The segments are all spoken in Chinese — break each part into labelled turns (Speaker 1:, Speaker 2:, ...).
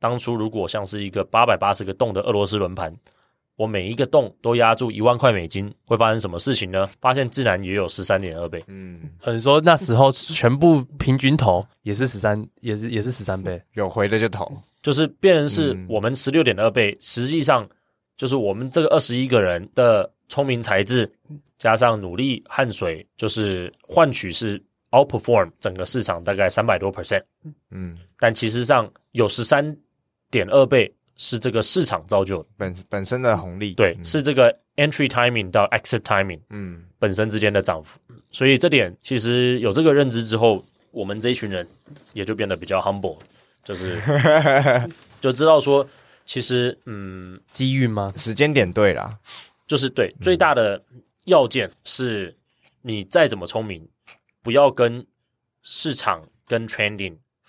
Speaker 1: 当初如果像是一个八百八十个洞的俄罗斯轮盘，我每一个洞都压住一万块美金，会发生什么事情呢？发现自然也有十三点二倍。
Speaker 2: 嗯，
Speaker 3: 你说那时候全部平均投也是十三，也是也是十三倍，
Speaker 2: 有回的就投，
Speaker 1: 就是变成是我们十六点二倍，实际上就是我们这个二十一个人的聪明才智加上努力汗水，就是换取是 outperform 整个市场大概三百多 percent。
Speaker 2: 嗯，
Speaker 1: 但其实上有十三点二倍是这个市场造就的
Speaker 2: 本本身的红利，
Speaker 1: 对，
Speaker 2: 嗯、
Speaker 1: 是这个 entry timing 到 exit timing，
Speaker 2: 嗯，
Speaker 1: 本身之间的涨幅。所以这点其实有这个认知之后，我们这一群人也就变得比较 humble，就是 就知道说，其实嗯，
Speaker 3: 机遇吗？
Speaker 2: 时间点对啦，
Speaker 1: 就是对最大的要件是，你再怎么聪明，不要跟市场跟 trending。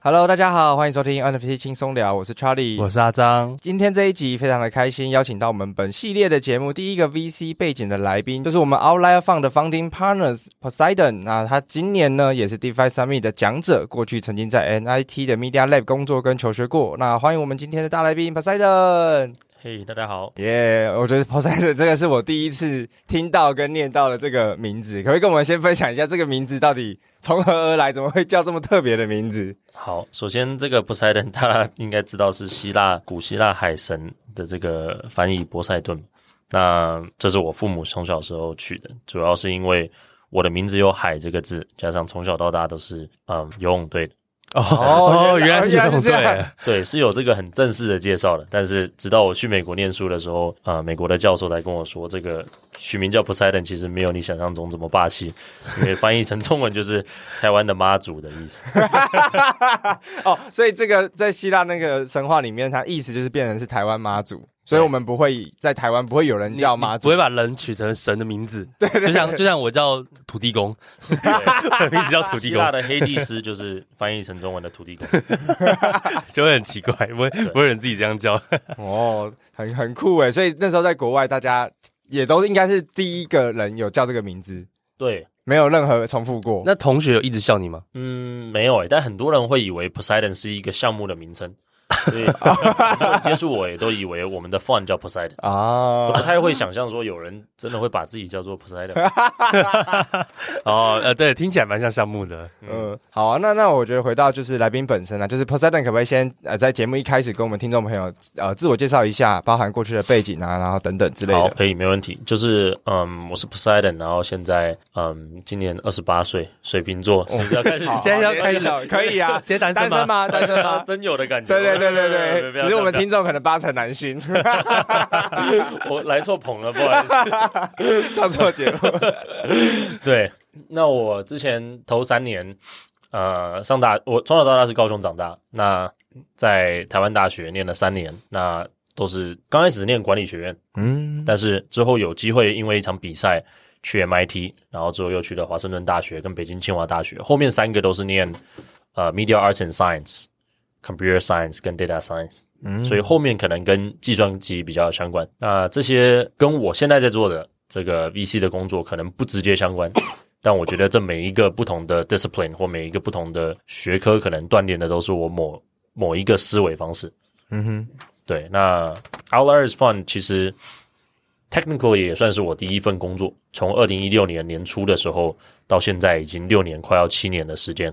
Speaker 2: Hello，大家好，欢迎收听 NFT 轻松聊，我是 Charlie，
Speaker 3: 我是阿张。
Speaker 2: 今天这一集非常的开心，邀请到我们本系列的节目第一个 VC 背景的来宾，就是我们 Outlier Fund 的 Founding Partners Poseidon。那他今年呢也是 DeFi Summit 的讲者，过去曾经在 NIT 的 Media Lab 工作跟求学过。那欢迎我们今天的大来宾 Poseidon。
Speaker 1: 嘿，hey, 大家好，
Speaker 2: 耶！我觉得 Poseidon 这个是我第一次听到跟念到的这个名字，可不可以跟我们先分享一下这个名字到底从何而来？怎么会叫这么特别的名字？
Speaker 1: 好，首先这个 Poseidon 大家应该知道是希腊古希腊海神的这个翻译波塞顿。那这是我父母从小时候取的，主要是因为我的名字有海这个字，加上从小到大都是嗯游泳队的。
Speaker 3: 哦哦，原来是这样，对
Speaker 1: 对，是有这个很正式的介绍的。但是直到我去美国念书的时候，啊、呃，美国的教授才跟我说，这个取名叫 Poseidon 其实没有你想象中这么霸气，因为翻译成中文就是台湾的妈祖的意思。
Speaker 2: 哦，所以这个在希腊那个神话里面，它意思就是变成是台湾妈祖。所以我们不会在台湾不会有人叫妈祖，
Speaker 3: 不会把人取成神的名字。对，就像就像我叫土地公，名字叫土地公。
Speaker 1: 希腊的黑帝斯就是翻译成中文的土地公，
Speaker 3: 就会很奇怪，不会不会有人自己这样叫。
Speaker 2: 哦，很很酷诶。所以那时候在国外，大家也都应该是第一个人有叫这个名字。
Speaker 1: 对，
Speaker 2: 没有任何重复过。
Speaker 3: 那同学有一直笑你吗？
Speaker 1: 嗯，没有诶，但很多人会以为 Poseidon 是一个项目的名称。所以 接触我也都以为我们的 fund 叫 Poseidon 啊，都不太会想象说有人真的会把自己叫做 Poseidon。
Speaker 3: 哦，呃，对，听起来蛮像项目的。
Speaker 2: 嗯，好啊，那那我觉得回到就是来宾本身啊，就是 Poseidon 可不可以先呃在节目一开始跟我们听众朋友呃自我介绍一下，包含过去的背景啊，然后等等之类的。
Speaker 1: 好，可以，没问题。就是嗯，我是 Poseidon，然后现在嗯今年二十八岁，水瓶座。
Speaker 2: 哦、
Speaker 1: 要开始，
Speaker 2: 好
Speaker 3: 现在要开始，
Speaker 2: 可以啊，
Speaker 3: 现在单身吗？
Speaker 2: 单身吗？
Speaker 1: 真有的感觉。
Speaker 2: 对对对。对对对，只是我们听众可能八成男性，
Speaker 1: 我来错棚了，不好意思，
Speaker 2: 上错节目。
Speaker 1: 对，那我之前头三年，呃，上大，我从小到大是高雄长大，那在台湾大学念了三年，那都是刚开始念管理学院，嗯，但是之后有机会因为一场比赛去 MIT，然后之后又去了华盛顿大学跟北京清华大学，后面三个都是念呃 Media Arts and Science。Computer Science 跟 Data Science，嗯，所以后面可能跟计算机比较相关。那这些跟我现在在做的这个 VC 的工作可能不直接相关，但我觉得这每一个不同的 discipline 或每一个不同的学科，可能锻炼的都是我某某一个思维方式。嗯哼，对。那 Outlier Fund 其实 technically 也算是我第一份工作，从二零一六年年初的时候到现在已经六年，快要七年的时间。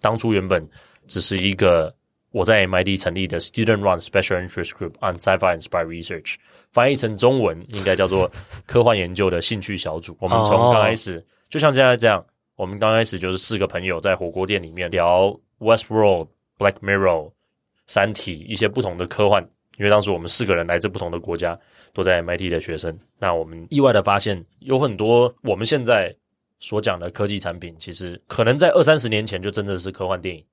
Speaker 1: 当初原本只是一个。我在 MIT 成立的 Student Run Special Interest Group on Sci-Fi Inspired Research，翻译成中文应该叫做 科幻研究的兴趣小组。我们从刚开始，就像现在这样，我们刚开始就是四个朋友在火锅店里面聊 Westworld、Black Mirror、三体一些不同的科幻。因为当时我们四个人来自不同的国家，都在 MIT 的学生。那我们意外的发现，有很多我们现在所讲的科技产品，其实可能在二三十年前就真的是科幻电影。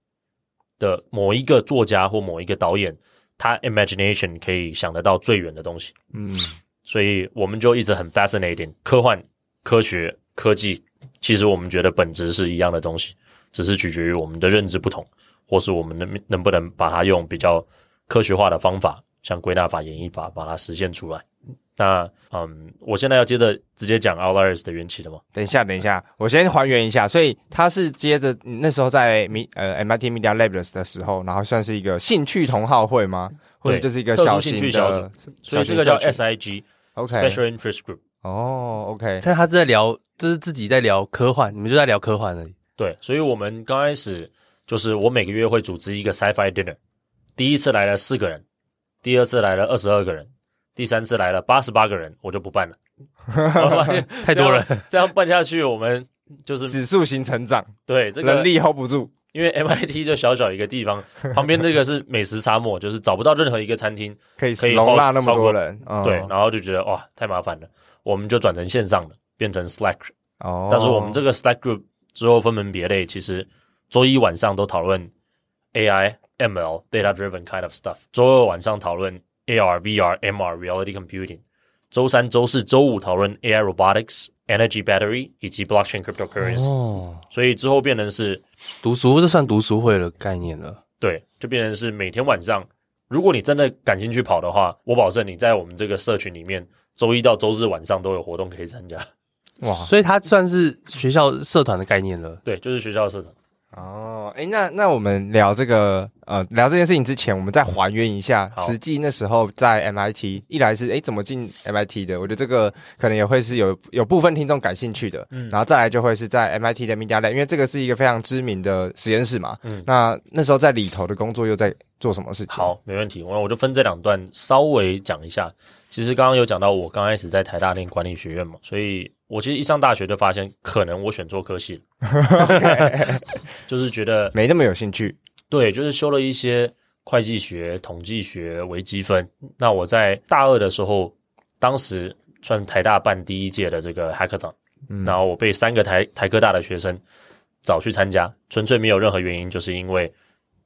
Speaker 1: 的某一个作家或某一个导演，他 imagination 可以想得到最远的东西，嗯，所以我们就一直很 fascinating 科幻、科学、科技，其实我们觉得本质是一样的东西，只是取决于我们的认知不同，或是我们能能不能把它用比较科学化的方法，像归纳法、演绎法，把它实现出来。那嗯，我现在要接着直接讲 Outliers 的缘起的吗？
Speaker 2: 等一下，等一下，我先还原一下。所以他是接着那时候在呃 MIT Media Labs 的时候，然后算是一个兴趣同好会吗？或者就是一个小型的
Speaker 1: 兴趣小组，所以这个叫 SIG，OK，Special、Interest Group。
Speaker 2: 哦，OK，
Speaker 4: 但他在聊，就是自己在聊科幻，你们就在聊科幻而已。
Speaker 1: 对，所以我们刚开始就是我每个月会组织一个 Sci-Fi Dinner，第一次来了四个人，第二次来了二十二个人。第三次来了八十八个人，我就不办了。
Speaker 4: 太多人，
Speaker 1: 这样办下去，我们就是
Speaker 2: 指数型成长。
Speaker 1: 对，这个
Speaker 2: 能力 hold 不住，
Speaker 1: 因为 MIT 就小小一个地方，旁边这个是美食沙漠，就是找不到任何一个餐厅
Speaker 2: 可以可以容纳那么多人。
Speaker 1: 对，然后就觉得哇，太麻烦了，我们就转成线上了，变成 Slack。
Speaker 2: 哦，
Speaker 1: 但是我们这个 Slack group 之后分门别类，其实周一晚上都讨论 AI、ML、Data Driven kind of stuff，周二晚上讨论。AR、VR、MR、Reality Computing，周三、周四、周五讨论 AI Robotics、Energy Battery 以及 Blockchain Cryptocurrency。哦，所以之后变成是
Speaker 4: 读书，这算读书会的概念了。
Speaker 1: 对，就变成是每天晚上，如果你真的感兴趣跑的话，我保证你在我们这个社群里面，周一到周日晚上都有活动可以参加。
Speaker 4: 哇，所以它算是学校社团的概念了。
Speaker 1: 对，就是学校社团。
Speaker 2: 哦，诶，那那我们聊这个，呃，聊这件事情之前，我们再还原一下实际那时候在 MIT，一来是哎怎么进 MIT 的？我觉得这个可能也会是有有部分听众感兴趣的，嗯，然后再来就会是在 MIT 的 Media Lab，因为这个是一个非常知名的实验室嘛，嗯，那那时候在里头的工作又在做什么事情？
Speaker 1: 好，没问题，我我就分这两段稍微讲一下。其实刚刚有讲到，我刚开始在台大念管理学院嘛，所以。我其实一上大学就发现，可能我选错科系 就是觉得
Speaker 2: 没那么有兴趣。
Speaker 1: 对，就是修了一些会计学、统计学、微积分。那我在大二的时候，当时算台大办第一届的这个 Hackathon，嗯，然后我被三个台台科大的学生找去参加，纯粹没有任何原因，就是因为。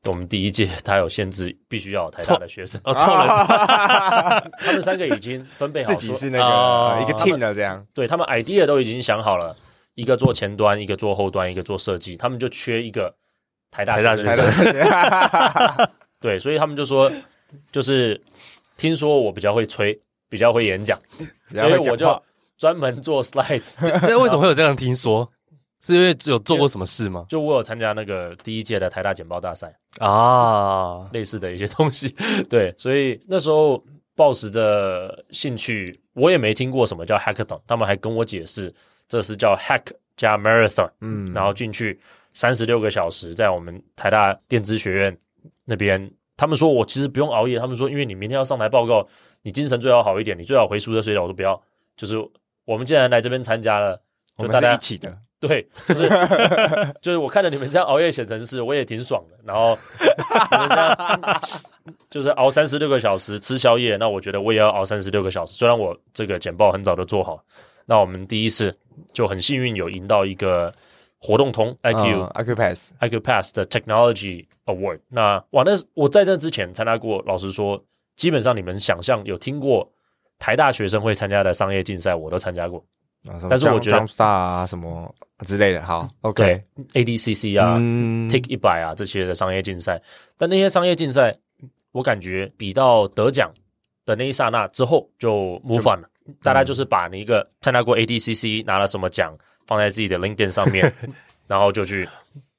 Speaker 1: 我们第一届他有限制，必须要有台大的学生。
Speaker 4: 哦，错了，
Speaker 1: 他们三个已经分配好，
Speaker 2: 自己是那个、哦、一个 team 的这样。
Speaker 1: 对，他们 idea 都已经想好了，一个做前端，一个做后端，一个做设计，他们就缺一个台大学生。对，所以他们就说，就是听说我比较会吹，比较会演讲，所以我就专门做 slides。
Speaker 4: 那为什么会有这样听说？是因为有做过什么事吗？
Speaker 1: 就我有参加那个第一届的台大简报大赛
Speaker 4: 啊，
Speaker 1: 类似的一些东西。对，所以那时候抱持着兴趣，我也没听过什么叫 hackathon，他们还跟我解释这是叫 hack 加 marathon，嗯，然后进去三十六个小时，在我们台大电子学院那边，他们说我其实不用熬夜，他们说因为你明天要上台报告，你精神最好好一点，你最好回宿舍睡觉。我说不要，就是我们既然来这边参加了，就大家
Speaker 2: 一起的。
Speaker 1: 对，就是 就是我看着你们这样熬夜写程式，我也挺爽的。然后你们 这样就是熬三十六个小时吃宵夜，那我觉得我也要熬三十六个小时。虽然我这个简报很早就做好，那我们第一次就很幸运有赢到一个活动通 IQ、
Speaker 2: uh, Accupass
Speaker 1: Accupass 的 Technology Award。那哇，那我在这之前参加过，老实说，基本上你们想象有听过台大学生会参加的商业竞赛，我都参加过。但是我觉得
Speaker 2: 啊什么之类的，好，OK，ADCC
Speaker 1: 啊、嗯、Take 一百啊这些的商业竞赛，但那些商业竞赛，我感觉比到得奖的那一刹那之后就 move on 了，大概就是把你一个参加过 ADCC 拿了什么奖放在自己的 LinkedIn 上面，然后就去，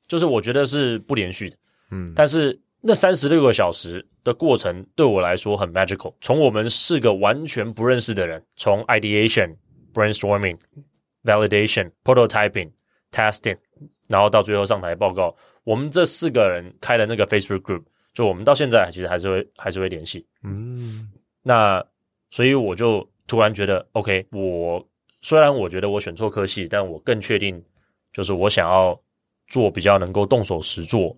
Speaker 1: 就是我觉得是不连续的，嗯，但是那三十六个小时的过程对我来说很 magical，从我们四个完全不认识的人，从 ideation。Brainstorming, validation, prototyping, testing，然后到最后上台报告。我们这四个人开的那个 Facebook group，就我们到现在其实还是会还是会联系。嗯，那所以我就突然觉得，OK，我虽然我觉得我选错科系，但我更确定，就是我想要做比较能够动手实做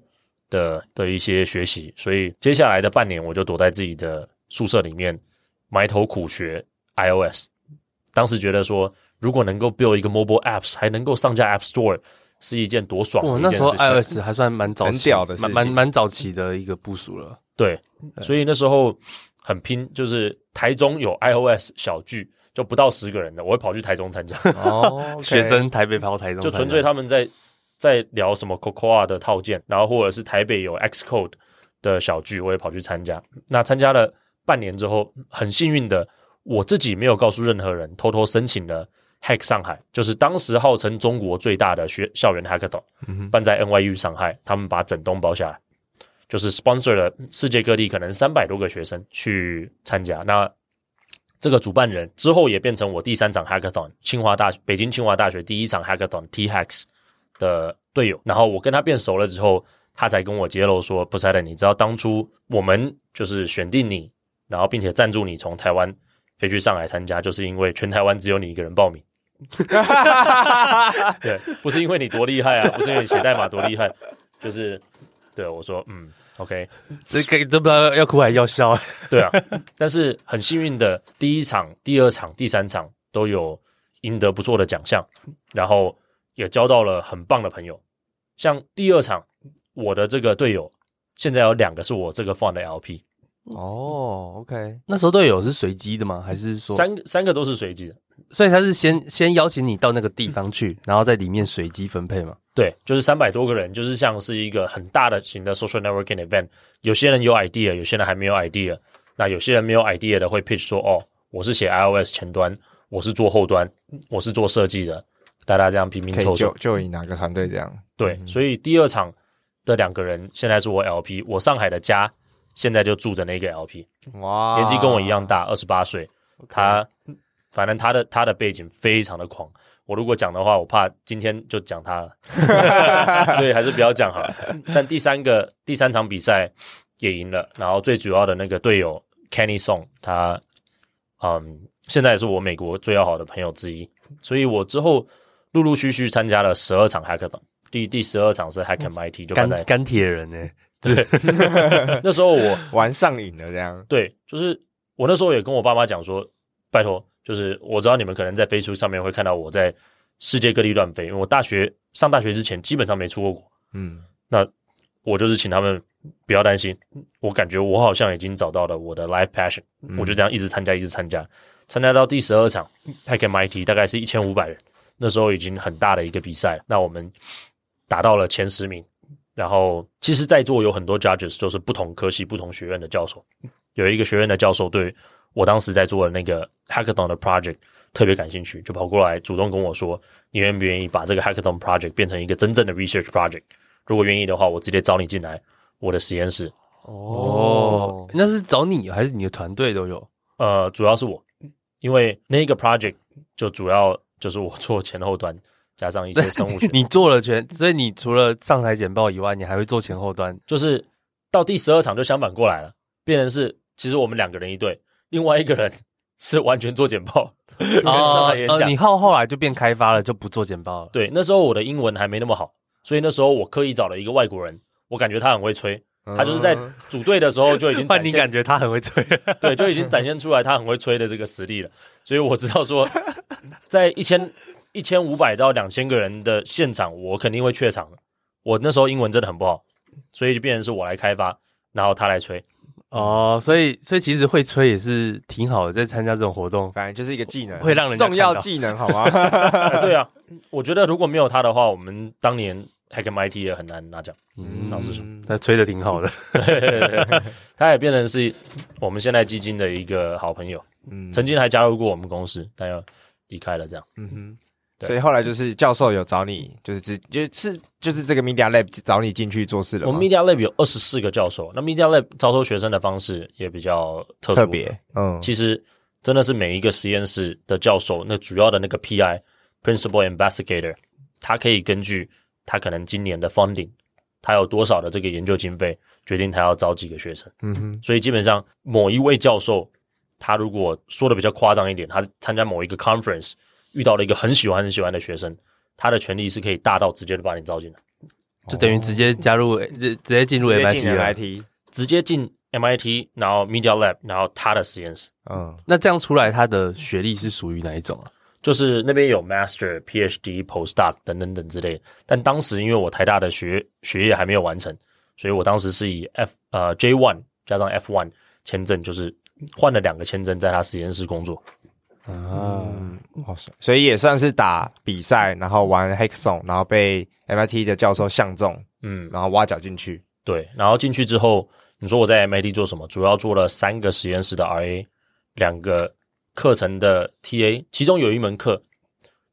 Speaker 1: 的的一些学习。所以接下来的半年，我就躲在自己的宿舍里面埋头苦学 iOS。当时觉得说，如果能够 build 一个 mobile apps，还能够上架 App Store，是一件多爽的一件事情。
Speaker 4: 那时候 iOS 还算蛮早期的，蛮蛮蛮早期的一个部署了。
Speaker 1: 对，所以那时候很拼，就是台中有 iOS 小聚，就不到十个人的，我会跑去台中参加。
Speaker 4: 哦，okay、学生台北跑台中，
Speaker 1: 就纯粹他们在在聊什么 Cocoa 的套件，然后或者是台北有 Xcode 的小聚，我也跑去参加。那参加了半年之后，很幸运的，我自己没有告诉任何人，偷偷申请了 Hack 上海，就是当时号称中国最大的学校园 Hackathon，办在 NYU 上海，他们把整栋包下来，就是 sponsor 了世界各地可能三百多个学生去参加。那这个主办人之后也变成我第三场 Hackathon，清华大学北京清华大学第一场 Hackathon T Hacks 的队友。然后我跟他变熟了之后，他才跟我揭露说：“Poseidon，你知道当初我们就是选定你，然后并且赞助你从台湾飞去上海参加，就是因为全台湾只有你一个人报名。”对，不是因为你多厉害啊，不是因为你写代码多厉害，就是对我说：“嗯。” OK，
Speaker 4: 这个都不知道要哭还是要笑，
Speaker 1: 对啊。但是很幸运的，第一场、第二场、第三场都有赢得不错的奖项，然后也交到了很棒的朋友。像第二场，我的这个队友现在有两个是我这个 fund 的 LP。
Speaker 2: 哦，OK，
Speaker 4: 那时候队友是随机的吗？还是说
Speaker 1: 三三个都是随机的？
Speaker 4: 所以他是先先邀请你到那个地方去，然后在里面随机分配嘛？
Speaker 1: 对，就是三百多个人，就是像是一个很大的型的 social networking event。有些人有 idea，有些人还没有 idea。那有些人没有 idea 的会 pitch 说：“哦，我是写 iOS 前端，我是做后端，我是做设计的。”大家这样拼拼凑凑，
Speaker 2: 就就以哪个团队这样？
Speaker 1: 对，所以第二场的两个人现在是我 LP，我上海的家现在就住着那个 LP。哇，年纪跟我一样大，二十八岁。他反正他的他的背景非常的狂。我如果讲的话，我怕今天就讲他了，所以还是不要讲好了。但第三个第三场比赛也赢了，然后最主要的那个队友 Kenny Song，他嗯现在也是我美国最要好的朋友之一，所以我之后陆陆续续参加了十二场 Hackathon，第第十二场是 Hack MIT，就
Speaker 4: 干干铁人呢、欸，对，
Speaker 1: 那时候我
Speaker 2: 玩上瘾了这样，
Speaker 1: 对，就是我那时候也跟我爸妈讲说，拜托。就是我知道你们可能在 Facebook 上面会看到我在世界各地乱飞，因为我大学上大学之前基本上没出过国。嗯，那我就是请他们不要担心，我感觉我好像已经找到了我的 life passion，嗯，我就这样一直参加，一直参加，参加到第十二场 Hack MIT，大概是一千五百人，那时候已经很大的一个比赛了。那我们达到了前十名，然后其实在座有很多 judges，就是不同科系、不同学院的教授，有一个学院的教授对。我当时在做的那个 Hackathon 的 project 特别感兴趣，就跑过来主动跟我说：“你愿不愿意把这个 Hackathon project 变成一个真正的 research project？如果愿意的话，我直接找你进来我的实验室。”
Speaker 4: 哦，那是找你还是你的团队都有？
Speaker 1: 呃，主要是我，因为那个 project 就主要 就是我做前后端，加上一些生物学。
Speaker 4: 你做了全，所以你除了上台简报以外，你还会做前后端。
Speaker 1: 就是到第十二场就相反过来了，变成是其实我们两个人一队。另外一个人是完全做简报，
Speaker 4: 哦，呃，你后后来就变开发了，就不做简报了。
Speaker 1: 对，那时候我的英文还没那么好，所以那时候我刻意找了一个外国人，我感觉他很会吹，他就是在组队的时候就已经。
Speaker 4: 但你感觉他很会吹，
Speaker 1: 对，就已经展现出来他很会吹的这个实力了。所以我知道说，在一千一千五百到两千个人的现场，我肯定会怯场。我那时候英文真的很不好，所以就变成是我来开发，然后他来吹。
Speaker 4: 哦，所以所以其实会吹也是挺好的，在参加这种活动，
Speaker 2: 反正就是一个技能，
Speaker 4: 会让人
Speaker 2: 重要技能，好吗？
Speaker 1: 欸、对啊，我觉得如果没有他的话，我们当年 Hack MIT 也很难拿奖。嗯，老实说，
Speaker 4: 他吹的挺好的，
Speaker 1: 他也变成是我们现在基金的一个好朋友。嗯，曾经还加入过我们公司，但要离开了，这样。嗯哼。
Speaker 2: 所以后来就是教授有找你，就是只就是就是这个 Media Lab 找你进去做事了。
Speaker 1: 我们 Media Lab 有二十四个教授，那 Media Lab 招收学生的方式也比较特
Speaker 2: 别。嗯，
Speaker 1: 其实真的是每一个实验室的教授，那主要的那个 PI Principal Investigator，他可以根据他可能今年的 funding，他有多少的这个研究经费，决定他要招几个学生。嗯哼，所以基本上某一位教授，他如果说的比较夸张一点，他参加某一个 conference。遇到了一个很喜欢很喜欢的学生，他的权利是可以大到直接就把你招进来，
Speaker 4: 就等于直接加入，直直接进入 MIT，
Speaker 1: 直接进 MIT，然后 Media Lab，然后他的实验室。
Speaker 4: 嗯，那这样出来，他的学历是属于哪一种啊？
Speaker 1: 就是那边有 Master、PhD、Postdoc 等等等之类的。但当时因为我台大的学学业还没有完成，所以我当时是以 F 呃 J one 加上 F one 签证，就是换了两个签证，在他实验室工作。
Speaker 2: 啊！所以也算是打比赛，然后玩 Hackathon，然后被 MIT 的教授相中，嗯，然后挖角进去。
Speaker 1: 对，然后进去之后，你说我在 MIT 做什么？主要做了三个实验室的 RA，两个课程的 TA，其中有一门课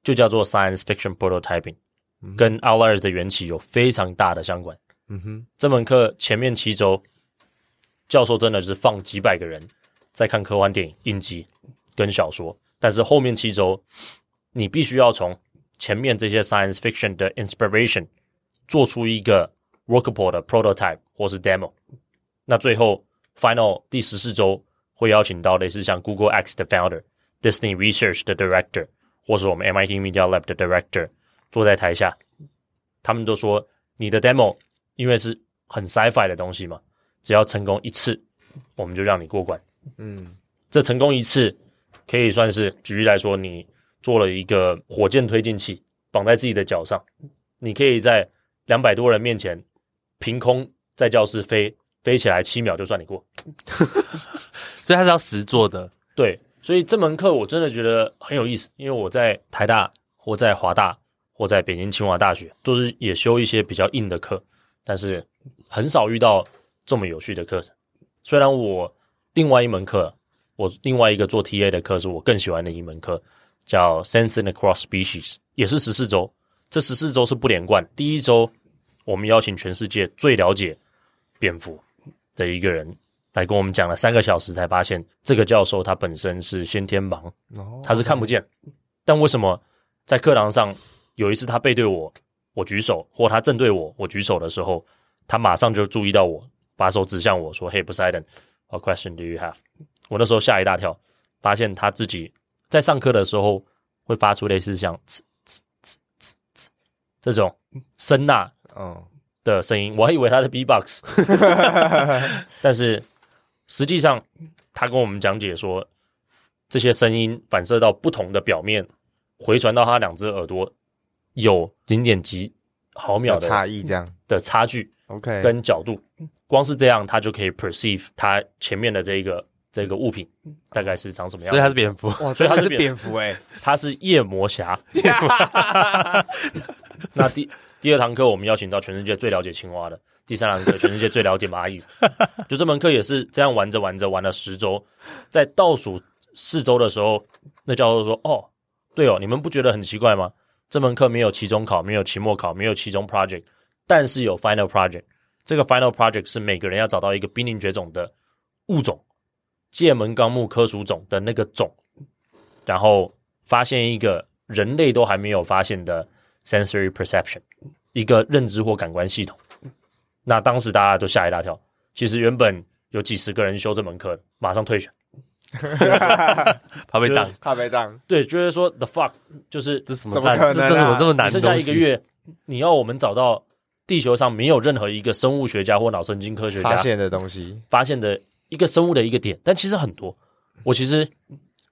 Speaker 1: 就叫做 Science Fiction Prototyping，嗯，跟 Outliers 的缘起有非常大的相关。嗯哼，这门课前面七周，教授真的是放几百个人在看科幻电影、影集跟小说，但是后面七周，你必须要从前面这些 Science Fiction 的 inspiration 做出一个。Workable 的 prototype 或是 demo，那最后 final 第十四周会邀请到类似像 Google X 的 founder、Disney Research 的 director，或是我们 MIT Media Lab 的 director 坐在台下，他们都说你的 demo 因为是很 sci-fi 的东西嘛，只要成功一次，我们就让你过关。嗯，这成功一次可以算是举例来说，你做了一个火箭推进器绑在自己的脚上，你可以在两百多人面前。凭空在教室飞飞起来七秒就算你过，
Speaker 4: 所以他是要实做的。
Speaker 1: 对，所以这门课我真的觉得很有意思，因为我在台大或在华大或在北京清华大学，都是也修一些比较硬的课，但是很少遇到这么有趣的课程。虽然我另外一门课，我另外一个做 TA 的课是我更喜欢的一门课，叫 Sensing Across Species，也是十四周。这十四周是不连贯，第一周。我们邀请全世界最了解蝙蝠的一个人来跟我们讲了三个小时，才发现这个教授他本身是先天盲，他是看不见。但为什么在课堂上有一次他背对我，我举手，或他正对我，我举手的时候，他马上就注意到我，把手指向我说：“Hey Poseidon，what question do you have？” 我那时候吓一大跳，发现他自己在上课的时候会发出类似像“呲呲呲呲呲”这种声呐。嗯，的声音，我还以为他是 B-box，但是实际上他跟我们讲解说，这些声音反射到不同的表面，回传到他两只耳朵，有零点几毫秒的
Speaker 2: 差异，这样
Speaker 1: 的差距。OK，跟角度，光是这样，他就可以 perceive 他前面的这个这个物品大概是长什么样。
Speaker 4: 所以它是蝙蝠，
Speaker 2: 哇，所以它是蝙蝠诶，
Speaker 1: 他是夜魔侠。那第。第二堂课，我们邀请到全世界最了解青蛙的；第三堂课，全世界最了解蚂蚁。就这门课也是这样玩着玩着，玩了十周，在倒数四周的时候，那教授说：“哦，对哦，你们不觉得很奇怪吗？这门课没有期中考，没有期末考，没有期中 project，但是有 final project。这个 final project 是每个人要找到一个濒临绝种的物种——界门纲目科属种的那个种，然后发现一个人类都还没有发现的。” Sensory perception，一个认知或感官系统。那当时大家都吓一大跳。其实原本有几十个人修这门课，马上退选，
Speaker 4: 怕被当，
Speaker 2: 怕被当。
Speaker 1: 对，觉得说 the fuck，就是
Speaker 4: 这什么？怎么可能？这怎么这么难？
Speaker 1: 剩下一个月，你要我们找到地球上没有任何一个生物学家或脑神经科学家
Speaker 2: 发现的东西，
Speaker 1: 发现的一个生物的一个点。但其实很多。我其实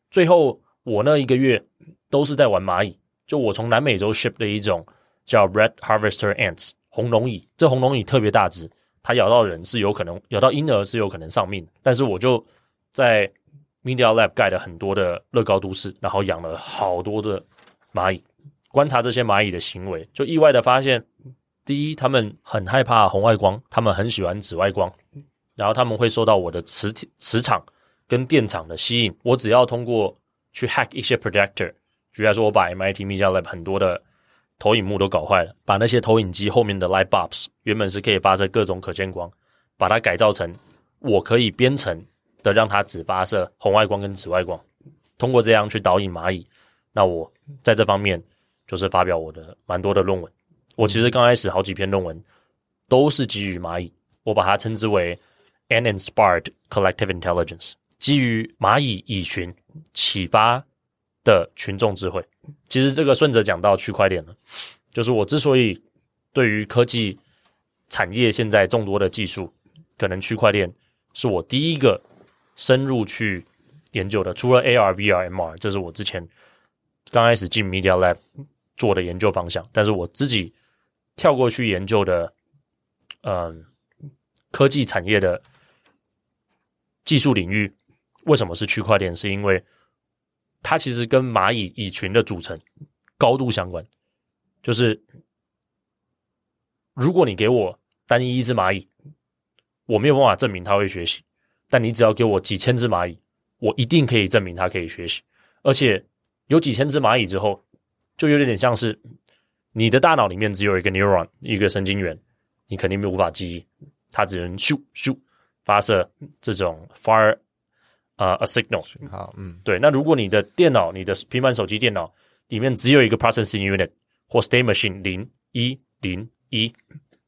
Speaker 1: 最后我那一个月都是在玩蚂蚁。就我从南美洲 ship 的一种叫 Red Harvester Ants 红龙蚁，这红龙蚁特别大只，它咬到人是有可能咬到婴儿是有可能丧命。但是我就在 Media Lab 盖了很多的乐高都市，然后养了好多的蚂蚁，观察这些蚂蚁的行为，就意外的发现，第一，他们很害怕红外光，他们很喜欢紫外光，然后他们会受到我的磁磁场跟电场的吸引。我只要通过去 hack 一些 projector。举例来说，我把 MIT Media Lab 很多的投影幕都搞坏了，把那些投影机后面的 light bulbs 原本是可以发射各种可见光，把它改造成我可以编程的，让它只发射红外光跟紫外光，通过这样去导引蚂蚁。那我在这方面就是发表我的蛮多的论文。我其实刚开始好几篇论文都是基于蚂蚁，我把它称之为 and inspired collective intelligence，基于蚂蚁蚁群启发。的群众智慧，其实这个顺着讲到区块链了，就是我之所以对于科技产业现在众多的技术，可能区块链是我第一个深入去研究的，除了 AR、VR、MR，这是我之前刚开始进 Media Lab 做的研究方向，但是我自己跳过去研究的，嗯，科技产业的技术领域，为什么是区块链？是因为它其实跟蚂蚁蚁群的组成高度相关。就是如果你给我单一一只蚂蚁，我没有办法证明它会学习，但你只要给我几千只蚂蚁，我一定可以证明它可以学习。而且有几千只蚂蚁之后，就有点像是你的大脑里面只有一个 neuron，一个神经元，你肯定没有无法记忆，它只能咻咻发射这种 fire 啊、uh, a signal。
Speaker 2: 好，嗯，
Speaker 1: 对。那如果你的电脑，你的平板手机电脑里面只有一个 processing unit 或 state machine 零一零一，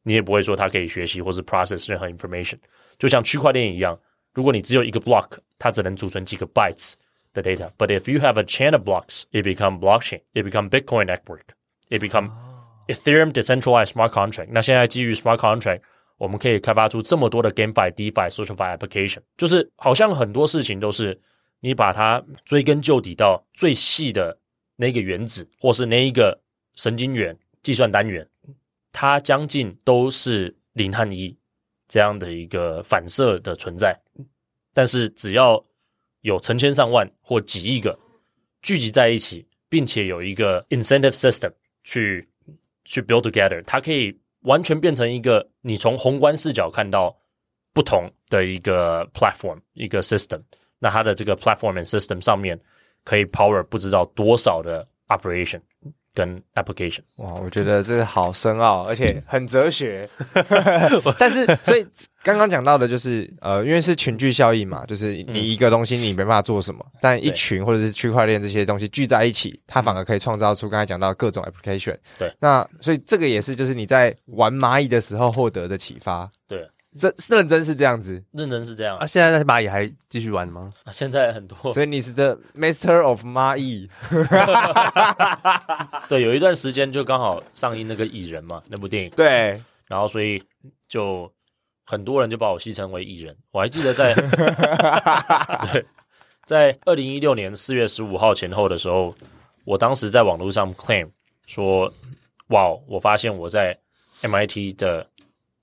Speaker 1: 你也不会说它可以学习或是 process 任何 information。就像区块链一样，如果你只有一个 block，它只能储存几个 bytes 的 data。But if you have a chain of blocks, it become blockchain, it become Bitcoin network, it become Ethereum decentralized smart contract。那现在基于 smart contract。 我们可以开发出这么多的 GameFi、DeFi、SocialFi application，就是好像很多事情都是你把它追根究底到最细的那个原子，或是那一个神经元、计算单元，它将近都是零和一这样的一个反射的存在。但是只要有成千上万或几亿个聚集在一起，并且有一个 incentive system 去去 build together，它可以。完全变成一个你从宏观视角看到不同的一个 platform 一个 system，那它的这个 platform and system 上面可以 power 不知道多少的 operation 跟 application。
Speaker 2: 哇，我觉得这个好深奥，而且很哲学。但是，所以刚刚讲到的就是呃，因为是群聚效应嘛，就是你一个东西你没办法做什么，但一群或者是区块链这些东西聚在一起，它反而可以创造出刚才讲到各种 application。
Speaker 1: 对，
Speaker 2: 那所以这个也是就是你在玩蚂蚁的时候获得的启发。
Speaker 1: 对，
Speaker 2: 这认真是这样子，
Speaker 1: 认真是这样
Speaker 4: 啊。现在那些蚂蚁还继续玩吗？
Speaker 1: 啊，现在很多。
Speaker 2: 所以你是 the master of 蚂蚁。
Speaker 1: 对，有一段时间就刚好上映那个蚁人嘛，那部电影。
Speaker 2: 对，
Speaker 1: 然后所以就。很多人就把我戏称为蚁人，我还记得在 对，在二零一六年四月十五号前后的时候，我当时在网络上 claim 说，哇，我发现我在 MIT 的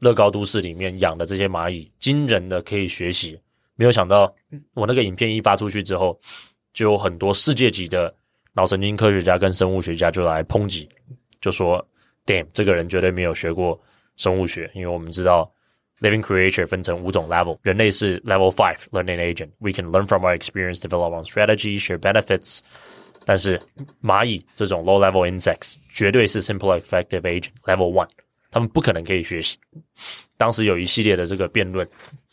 Speaker 1: 乐高都市里面养的这些蚂蚁，惊人的可以学习。没有想到，我那个影片一发出去之后，就有很多世界级的脑神经科学家跟生物学家就来抨击，就说，damn，这个人绝对没有学过生物学，因为我们知道。Living creature 分成五种 level，人类是 level five learning agent。We can learn from our experience, develop our strategy, share benefits。但是蚂蚁这种 low level insects 绝对是 simple effective agent level one，他们不可能可以学习。当时有一系列的这个辩论，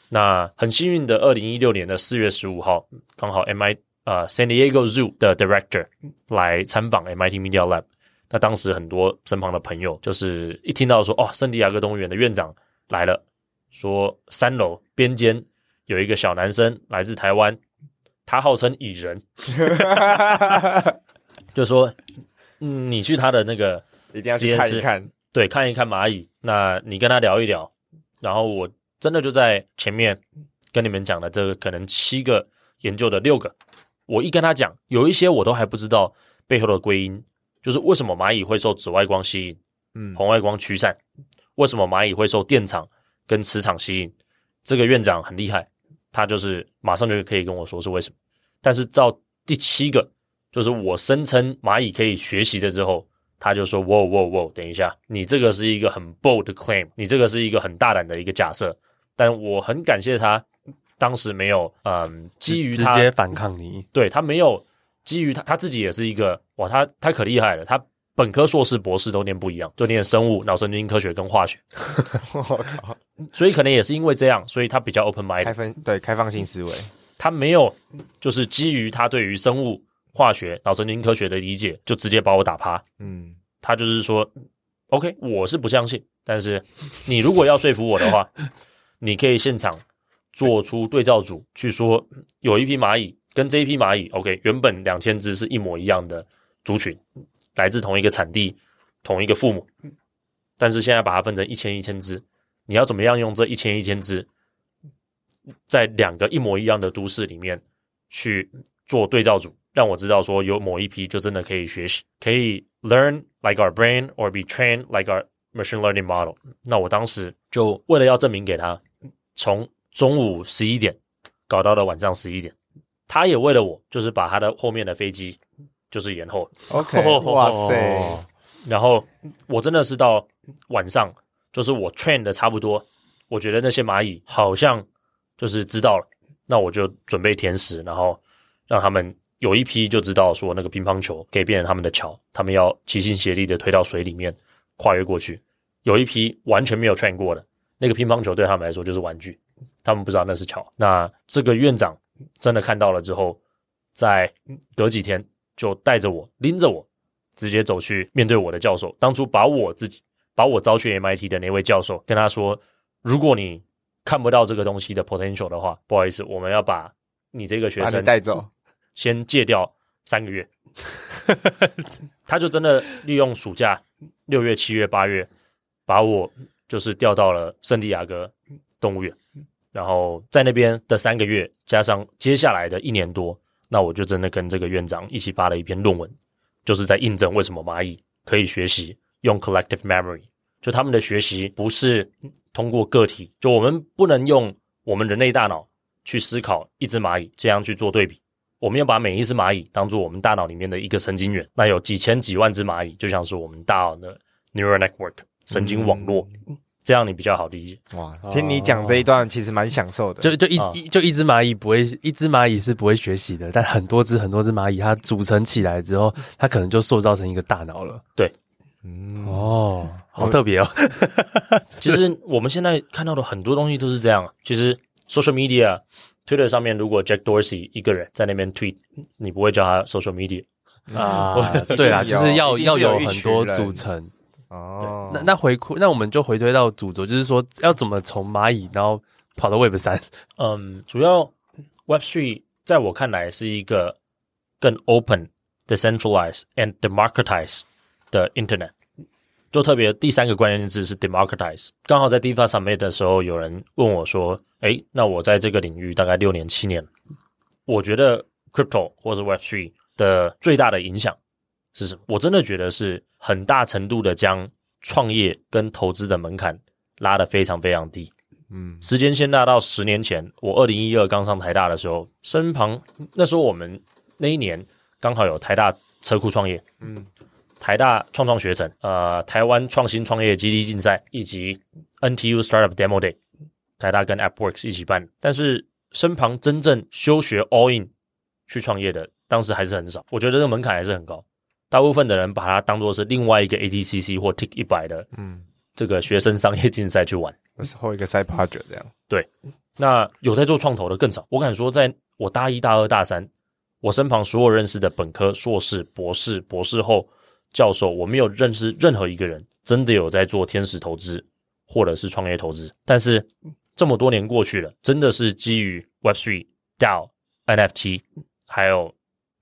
Speaker 1: 那很幸运的，二零一六年的四月十五号，刚好 MIT 啊、uh, San Diego Zoo 的 director 来参访 MIT Media Lab。那当时很多身旁的朋友就是一听到说哦，圣地亚哥动物园的院长来了。说三楼边间有一个小男生来自台湾，他号称蚁人，就说，嗯，你去他的那个实验室，一定要去看一看，对，看一看蚂蚁，那你跟他聊一聊，然后我真的就在前面跟你们讲的这个可能七个研究的六个，我一跟他讲，有一些我都还不知道背后的归因，就是为什么蚂蚁会受紫外光吸引，嗯，红外光驱散，为什么蚂蚁会受电场跟磁场吸引，这个院长很厉害，他就是马上就可以跟我说是为什么。但是到第七个，就是我声称蚂蚁可以学习的之后，他就说：“哇哇哇，等一下，你这个是一个很 bold 的 claim，你这个是一个很大胆的一个假设。”但我很感谢他当时没有嗯，基于他
Speaker 4: 直接反抗你，
Speaker 1: 对他没有基于他他自己也是一个哇，他他可厉害了，他。本科、硕士、博士都念不一样，就念生物、脑神经科学跟化学。我靠！所以可能也是因为这样，所以他比较 open mind，
Speaker 2: 对开放性思维。
Speaker 1: 他没有就是基于他对于生物、化学、脑神经科学的理解，就直接把我打趴。嗯，他就是说，OK，我是不相信，但是你如果要说服我的话，你可以现场做出对照组，去说有一批蚂蚁跟这一批蚂蚁，OK，原本两千只是一模一样的族群。来自同一个产地，同一个父母，但是现在把它分成一千一千只，你要怎么样用这一千一千只，在两个一模一样的都市里面去做对照组，让我知道说有某一批就真的可以学习，可以 learn like our brain or be trained like our machine learning model。那我当时就为了要证明给他，从中午十一点搞到了晚上十一点，他也为了我，就是把他的后面的飞机就是延后。
Speaker 2: OK，哇塞！
Speaker 1: 然后我真的是到晚上，就是我 train 的差不多，我觉得那些蚂蚁好像就是知道了，那我就准备填食，然后让他们有一批就知道说那个乒乓球可以变成他们的桥，他们要齐心协力的推到水里面，跨越过去。有一批完全没有 train 过的，那个乒乓球对他们来说就是玩具，他们不知道那是桥。那这个院长真的看到了之后，在隔几天就带着我拎着我。直接走去面对我的教授，当初把我自己把我招去 MIT 的那位教授，跟他说：“如果你看不到这个东西的 potential 的话，不好意思，我们要把你这个学生
Speaker 2: 带走，
Speaker 1: 先戒掉三个月。”他就真的利用暑假六月、七月、八月，把我就是调到了圣地亚哥动物园，然后在那边的三个月，加上接下来的一年多，那我就真的跟这个院长一起发了一篇论文。就是在印证为什么蚂蚁可以学习用 collective memory，就他们的学习不是通过个体，就我们不能用我们人类大脑去思考一只蚂蚁这样去做对比，我们要把每一只蚂蚁当做我们大脑里面的一个神经元，那有几千几万只蚂蚁就像是我们大脑的 neural network 神经网络。嗯这样你比较好理解
Speaker 2: 哇！听你讲这一段，其实蛮享受的。
Speaker 4: 就就一一就一只蚂蚁不会，一只蚂蚁是不会学习的，但很多只很多只蚂蚁，它组成起来之后，它可能就塑造成一个大脑了。
Speaker 1: 对，
Speaker 4: 嗯，哦，好特别哦。
Speaker 1: 其实我们现在看到的很多东西都是这样。其实 social media Twitter 上面，如果 Jack Dorsey 一个人在那边 tweet，你不会叫他 social media
Speaker 4: 啊？对啊，就是要要有很多组成。哦，那那回馈，那我们就回推到主轴，就是说要怎么从蚂蚁然后跑到 Web 三。
Speaker 1: 嗯，主要 Web three 在我看来是一个更 open、decentralized and democratized 的 Internet。就特别第三个关键字是 democratize。刚好在 DeFi Summit 的时候，有人问我说：“哎，那我在这个领域大概六年七年，我觉得 Crypto 或者 Web three 的最大的影响是什么？”我真的觉得是。很大程度的将创业跟投资的门槛拉得非常非常低。嗯，时间先拉到十年前，我二零一二刚上台大的时候，身旁那时候我们那一年刚好有台大车库创业，嗯，台大创创学城，呃，台湾创新创业基地竞赛，以及 NTU Startup Demo Day，台大跟 AppWorks 一起办。但是身旁真正休学 All In 去创业的，当时还是很少。我觉得这个门槛还是很高。大部分的人把它当做是另外一个 ATCC 或 Tik 一百的，嗯，这个学生商业竞赛去玩，
Speaker 2: 是后一个 side project 这样。
Speaker 1: 对，那有在做创投的更少。我敢说，在我大一、大二、大三，我身旁所有认识的本科、硕士、博士、博士后、教授，我没有认识任何一个人真的有在做天使投资或者是创业投资。但是这么多年过去了，真的是基于 Web3、DAO、NFT 还有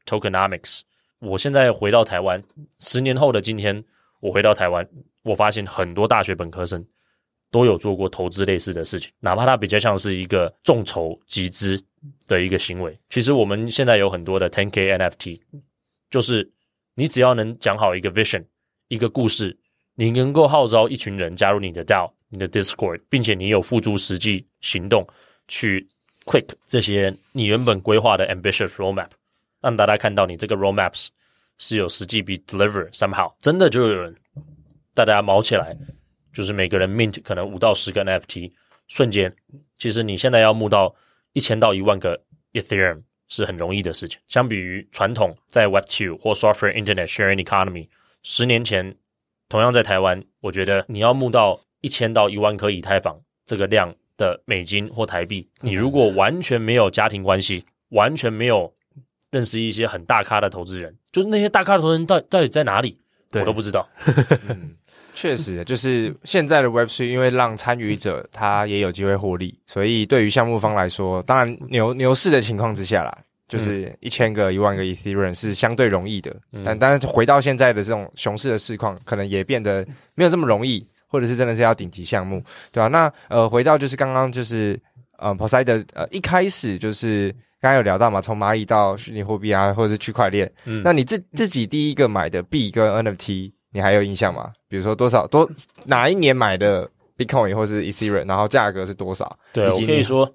Speaker 1: Tokenomics。我现在回到台湾，十年后的今天，我回到台湾，我发现很多大学本科生都有做过投资类似的事情，哪怕它比较像是一个众筹集资的一个行为。其实我们现在有很多的 10K NFT，就是你只要能讲好一个 vision，一个故事，你能够号召一群人加入你的 DAO、你的 Discord，并且你有付诸实际行动去 click 这些你原本规划的 ambitious roadmap。让大家看到你这个 roadmaps 是有实际 be deliver somehow，真的就有人大家毛起来，就是每个人 mint 可能五到十个 NFT，瞬间，其实你现在要募到一千到一万个 Ethereum 是很容易的事情。相比于传统在 Web Two 或 Software Internet Sharing Economy，十年前同样在台湾，我觉得你要募到一千到一万颗以太坊这个量的美金或台币，你如果完全没有家庭关系，完全没有。认识一些很大咖的投资人，就是那些大咖的投资人到底到底在哪里，对我都不知道。
Speaker 2: 嗯，确实，就是现在的 Web Three，因为让参与者他也有机会获利，所以对于项目方来说，当然牛牛市的情况之下啦，就是一千个、一万个 Ethereum 是相对容易的。嗯、但但是回到现在的这种熊市的市况，可能也变得没有这么容易，或者是真的是要顶级项目，对吧、啊？那呃，回到就是刚刚就是呃 Poseidon 呃一开始就是。刚刚有聊到嘛，从蚂蚁到虚拟货币啊，或者是区块链。嗯，那你自自己第一个买的币跟 NFT，你还有印象吗？比如说多少多哪一年买的 Bitcoin 或是 Ethereum，然后价格是多少？
Speaker 1: 对，我可以说，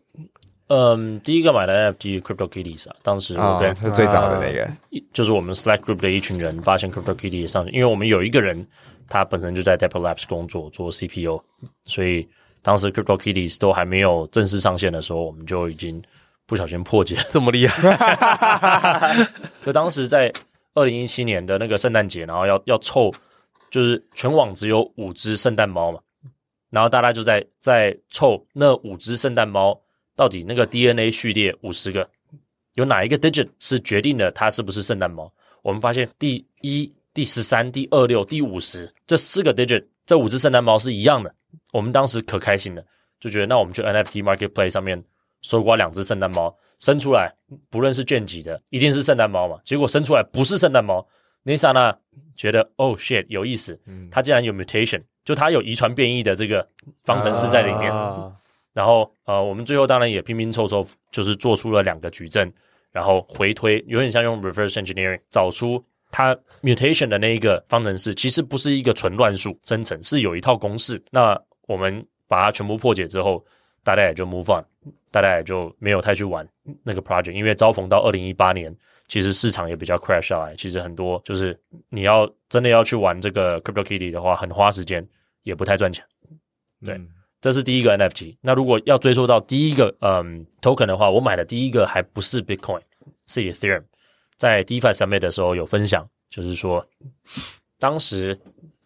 Speaker 1: 嗯，第一个买的 NFT CryptoKitties 啊，当时我跟、
Speaker 2: 哦、是最早的那个，
Speaker 1: 就是我们 Slack Group 的一群人发现 CryptoKitties 上去，因为我们有一个人他本身就在 Dapper Labs 工作做 CPU，所以当时 CryptoKitties 都还没有正式上线的时候，我们就已经不小心破解了，
Speaker 4: 这么厉害。
Speaker 1: 就当时在二零一七年的那个圣诞节，然后要要凑，就是全网只有五只圣诞猫嘛，然后大家就在在凑那五只圣诞猫。到底那个 DNA 序列五十个，有哪一个 digit 是决定了它是不是圣诞猫？我们发现第一、第十三、第二六、第五十这四个 digit，这五只圣诞猫是一样的。我们当时可开心了，就觉得那我们去 NFT Marketplace 上面搜刮两只圣诞猫，生出来不论是卷几的，一定是圣诞猫嘛。结果生出来不是圣诞猫，那一刹那觉得哦 shit 有意思，它竟然有 mutation，就它有遗传变异的这个方程式在里面。啊然后，呃，我们最后当然也拼拼凑凑，就是做出了两个矩阵，然后回推，有点像用 reverse engineering 找出它 mutation 的那一个方程式，其实不是一个纯乱数生成，是有一套公式。那我们把它全部破解之后，大家也就 move on，大家也就没有太去玩那个 project，因为遭逢到二零一八年，其实市场也比较 crash 下来，其实很多就是你要真的要去玩这个 CryptoKitty 的话，很花时间，也不太赚钱，对。嗯这是第一个 NFT。那如果要追溯到第一个嗯 token 的话，我买的第一个还不是 Bitcoin，是 Ethereum。在 DeFi Summit 的时候有分享，就是说当时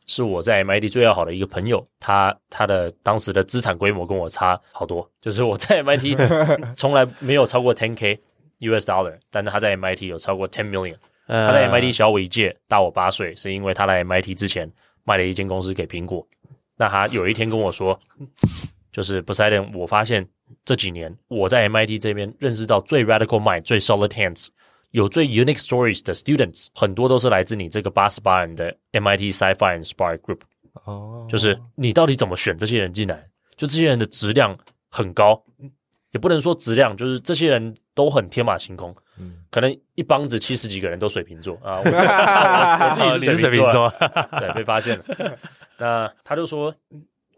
Speaker 1: 是我在 MIT 最要好的一个朋友，他他的当时的资产规模跟我差好多，就是我在 MIT 从来没有超过 10K US dollar，但是他在 MIT 有超过 ten million。他在 MIT 小我一届，大我八岁，是因为他来 MIT 之前卖了一间公司给苹果。那他有一天跟我说，就是 Poseidon，我发现这几年我在 MIT 这边认识到最 radical mind、最 solid hands、有最 unique stories 的 students，很多都是来自你这个八十八人的 MIT Sci-Fi and Spark Group。哦，就是你到底怎么选这些人进来？就这些人的质量很高，也不能说质量，就是这些人都很天马行空。嗯，可能一帮子七十几个人都水瓶座啊，我，我，我自己是水瓶座，对，被发现了。那他就说，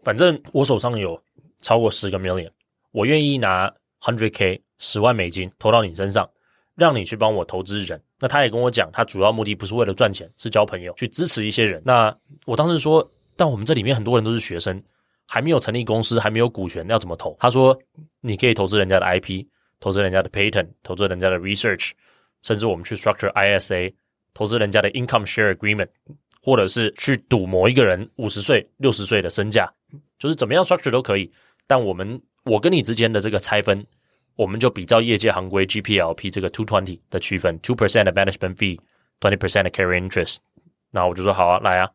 Speaker 1: 反正我手上有超过十个 million，我愿意拿 hundred k 十万美金投到你身上，让你去帮我投资人。那他也跟我讲，他主要目的不是为了赚钱，是交朋友，去支持一些人。那我当时说，但我们这里面很多人都是学生，还没有成立公司，还没有股权，要怎么投？他说，你可以投资人家的 IP，投资人家的 patent，投资人家的 research，甚至我们去 structure ISA，投资人家的 income share agreement。或者是去赌某一个人五十岁、六十岁的身价，就是怎么样 structure 都可以。但我们我跟你之间的这个拆分，我们就比照业界行规 GPLP 这个 two twenty 的区分，two percent 的 management fee，twenty percent 的 carry interest。那我就说好啊，来啊。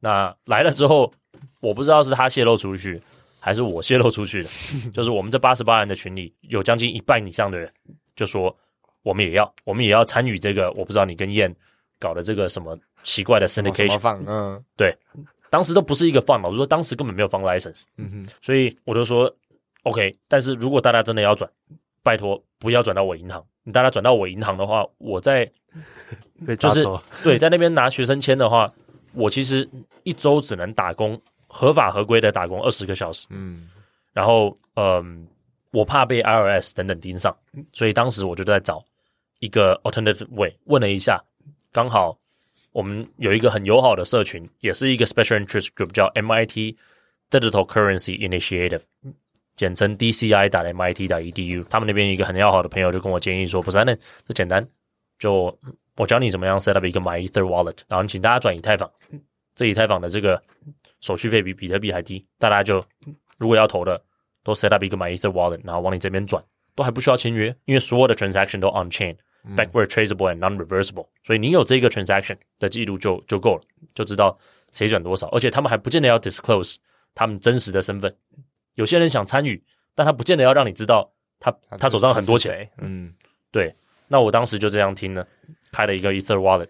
Speaker 1: 那来了之后，我不知道是他泄露出去，还是我泄露出去的。就是我们这八十八人的群里，有将近一半以上的人就说，我们也要，我们也要参与这个。我不知道你跟燕搞的这个什么。奇怪的 syndication，嗯，对，当时都不是一个 fund 嘛，我就说当时根本没有 fund license，嗯哼，所以我就说 OK，但是如果大家真的要转，拜托不要转到我银行，你大家转到我银行的话，我在 就是对，在那边拿学生签的话，我其实一周只能打工合法合规的打工二十个小时，嗯，然后嗯，我怕被 IRS 等等盯上，所以当时我就在找一个 alternative way，问了一下，刚好。我们有一个很友好的社群，也是一个 special interest group，叫 MIT Digital Currency Initiative，简称 DCI 打 MIT 打 EDU。他们那边一个很要好的朋友就跟我建议说：“不是，那这简单，就我教你怎么样 set up 一个 My Ether Wallet，然后请大家转以太坊。这以太坊的这个手续费比比特币还低，大家就如果要投的，都 set up 一个 My Ether Wallet，然后往你这边转，都还不需要签约，因为所有的 transaction 都 on chain。” Backward traceable and non-reversible，所以你有这个 transaction 的记录就就够了，就知道谁转多少，而且他们还不见得要 disclose 他们真实的身份。有些人想参与，但他不见得要让你知道他他手上很多钱。嗯，对。那我当时就这样听了，开了一个 Ether Wallet，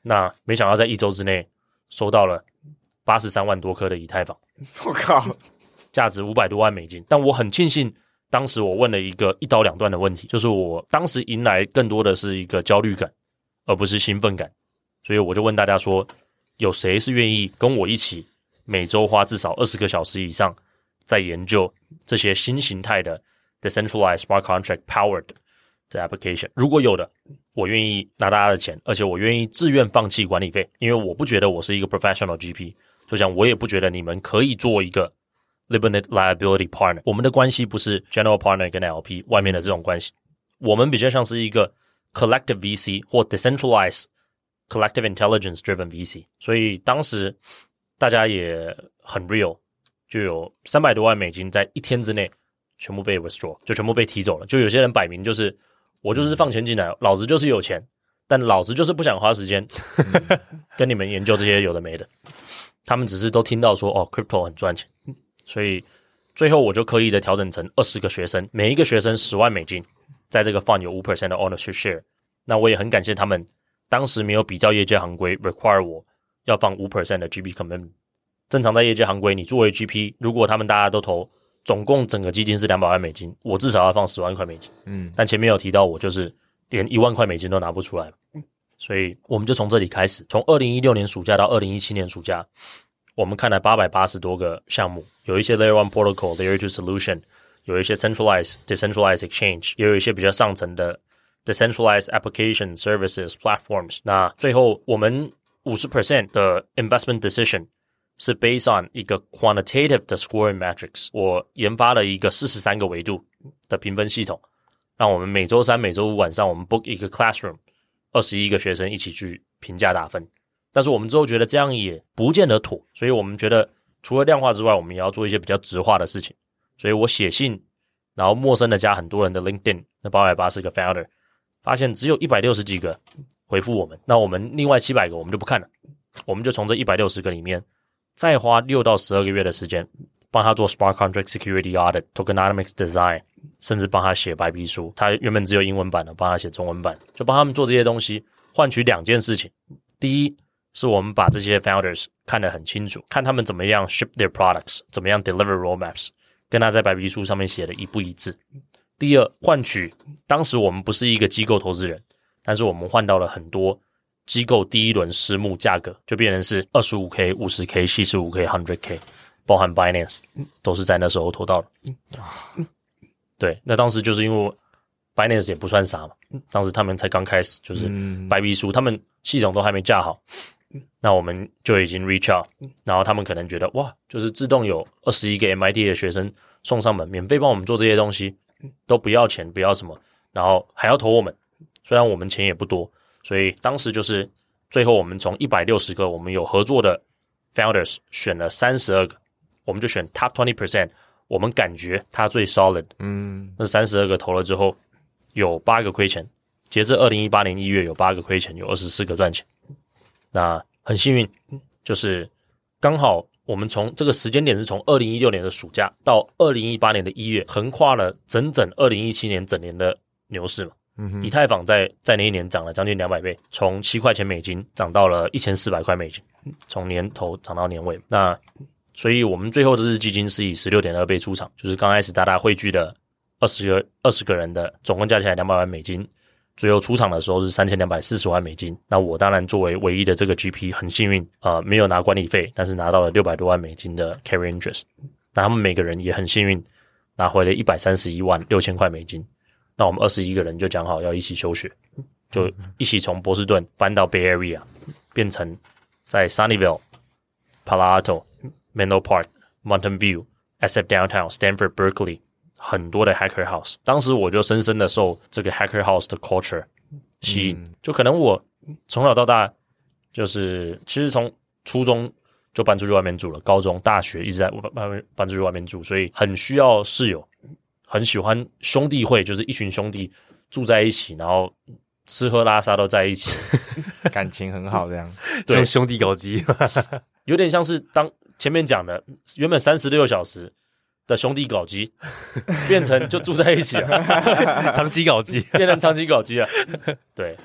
Speaker 1: 那没想到在一周之内收到了八十三万多颗的以太坊，
Speaker 2: 我靠，
Speaker 1: 价值五百多万美金。但我很庆幸。当时我问了一个一刀两断的问题，就是我当时迎来更多的是一个焦虑感，而不是兴奋感，所以我就问大家说，有谁是愿意跟我一起每周花至少二十个小时以上，在研究这些新形态的 decentralized smart contract powered 的 application。如果有的，我愿意拿大家的钱，而且我愿意自愿放弃管理费，因为我不觉得我是一个 professional GP，就像我也不觉得你们可以做一个 limited liability partner。我们的关系不是 general partner 跟 LP 外面的这种关系，我们比较像是一个 collective VC 或 decentralized collective intelligence driven VC。所以当时大家也很 real，就有三百多万美金在一天之内全部被 withdraw，就全部被提走了。就有些人摆明就是。我就是放钱进来，老子就是有钱，但老子就是不想花时间 跟你们研究这些有的没的。他们只是都听到说哦，crypto 很赚钱，所以最后我就刻意的调整成二十个学生，每一个学生十万美金，在这个 fund 有五 percent 的 ownership share。那我也很感谢他们，当时没有比较业界行规，require 我要放五 percent 的 GP commitment。正常在业界行规，你作为 GP，如果他们大家都投。总共整个基金是两百万美金，我至少要放十万块美金。嗯，但前面有提到我就是连一万块美金都拿不出来，所以我们就从这里开始，从二零一六年暑假到二零一七年暑假，我们看了八百八十多个项目，有一些 Layer One Protocol、Layer Two Solution，有一些 Centralized、Decentralized Exchange，也有一些比较上层的 Decentralized Application Services Platforms。那最后我们五十 percent 的 Investment Decision。是 based on 一个 quantitative 的 scoring matrix。我研发了一个四十三个维度的评分系统，让我们每周三、每周五晚上，我们 book 一个 classroom， 二十一个学生一起去评价打分。但是我们之后觉得这样也不见得妥，所以我们觉得除了量化之外，我们也要做一些比较直化的事情。所以我写信，然后陌生的加很多人的 LinkedIn，那八百八十个 founder，发现只有一百六十几个回复我们，那我们另外七百个我们就不看了，我们就从这一百六十个里面。再花六到十二个月的时间，帮他做 Smart Contract Security Audit、Tokenomics Design，甚至帮他写白皮书。他原本只有英文版的，帮他写中文版，就帮他们做这些东西，换取两件事情：第一，是我们把这些 Founders 看得很清楚，看他们怎么样 ship their products，怎么样 deliver roadmaps，跟他在白皮书上面写的一不一致；第二，换取当时我们不是一个机构投资人，但是我们换到了很多。机构第一轮私募价格就变成是二十五 K、五十 K、七十五 K、hundred K，包含 Binance 都是在那时候投到的。对，那当时就是因为 Binance 也不算啥嘛，当时他们才刚开始，就是白皮书，他们系统都还没架好，那我们就已经 reach out，然后他们可能觉得哇，就是自动有二十一个 MIT 的学生送上门，免费帮我们做这些东西，都不要钱，不要什么，然后还要投我们，虽然我们钱也不多。所以当时就是最后，我们从一百六十个我们有合作的 founders 选了三十二个，我们就选 top twenty percent，我们感觉他最 solid。嗯，那三十二个投了之后，有八个亏钱。截至二零一八年一月，有八个亏钱，有二十四个赚钱。那很幸运，就是刚好我们从这个时间点是从二零一六年的暑假到二零一八年的一月，横跨了整整二零一七年整年的牛市嘛。以太坊在在那一年涨了将近两百倍，从七块钱美金涨到了一千四百块美金，从年头涨到年尾。那所以我们最后这支基金是以十六点二倍出场，就是刚开始大家汇聚的二十个二十个人的总共加起来两百万美金，最后出场的时候是三千两百四十万美金。那我当然作为唯一的这个 GP 很幸运啊、呃，没有拿管理费，但是拿到了六百多万美金的 carry interest。那他们每个人也很幸运拿回了一百三十一万六千块美金。那我们二十一个人就讲好要一起休学，就一起从波士顿搬到 Bay Area，变成在 Sunnyvale、Palo Alto、Menlo Park、Mountain View、SF Downtown、Stanford、Berkeley 很多的 Hacker House。当时我就深深的受这个 Hacker House 的 culture 吸引，就可能我从小到大就是其实从初中就搬出去外面住了，高中、大学一直在外面搬出去外面住，所以很需要室友。很喜欢兄弟会，就是一群兄弟住在一起，然后吃喝拉撒都在一起，
Speaker 2: 感情很好，这样。
Speaker 4: 对。兄弟搞基，
Speaker 1: 有点像是当前面讲的，原本三十六小时的兄弟搞基，变成就住在一起了，
Speaker 4: 长期搞基，
Speaker 1: 变成长期搞基了。对，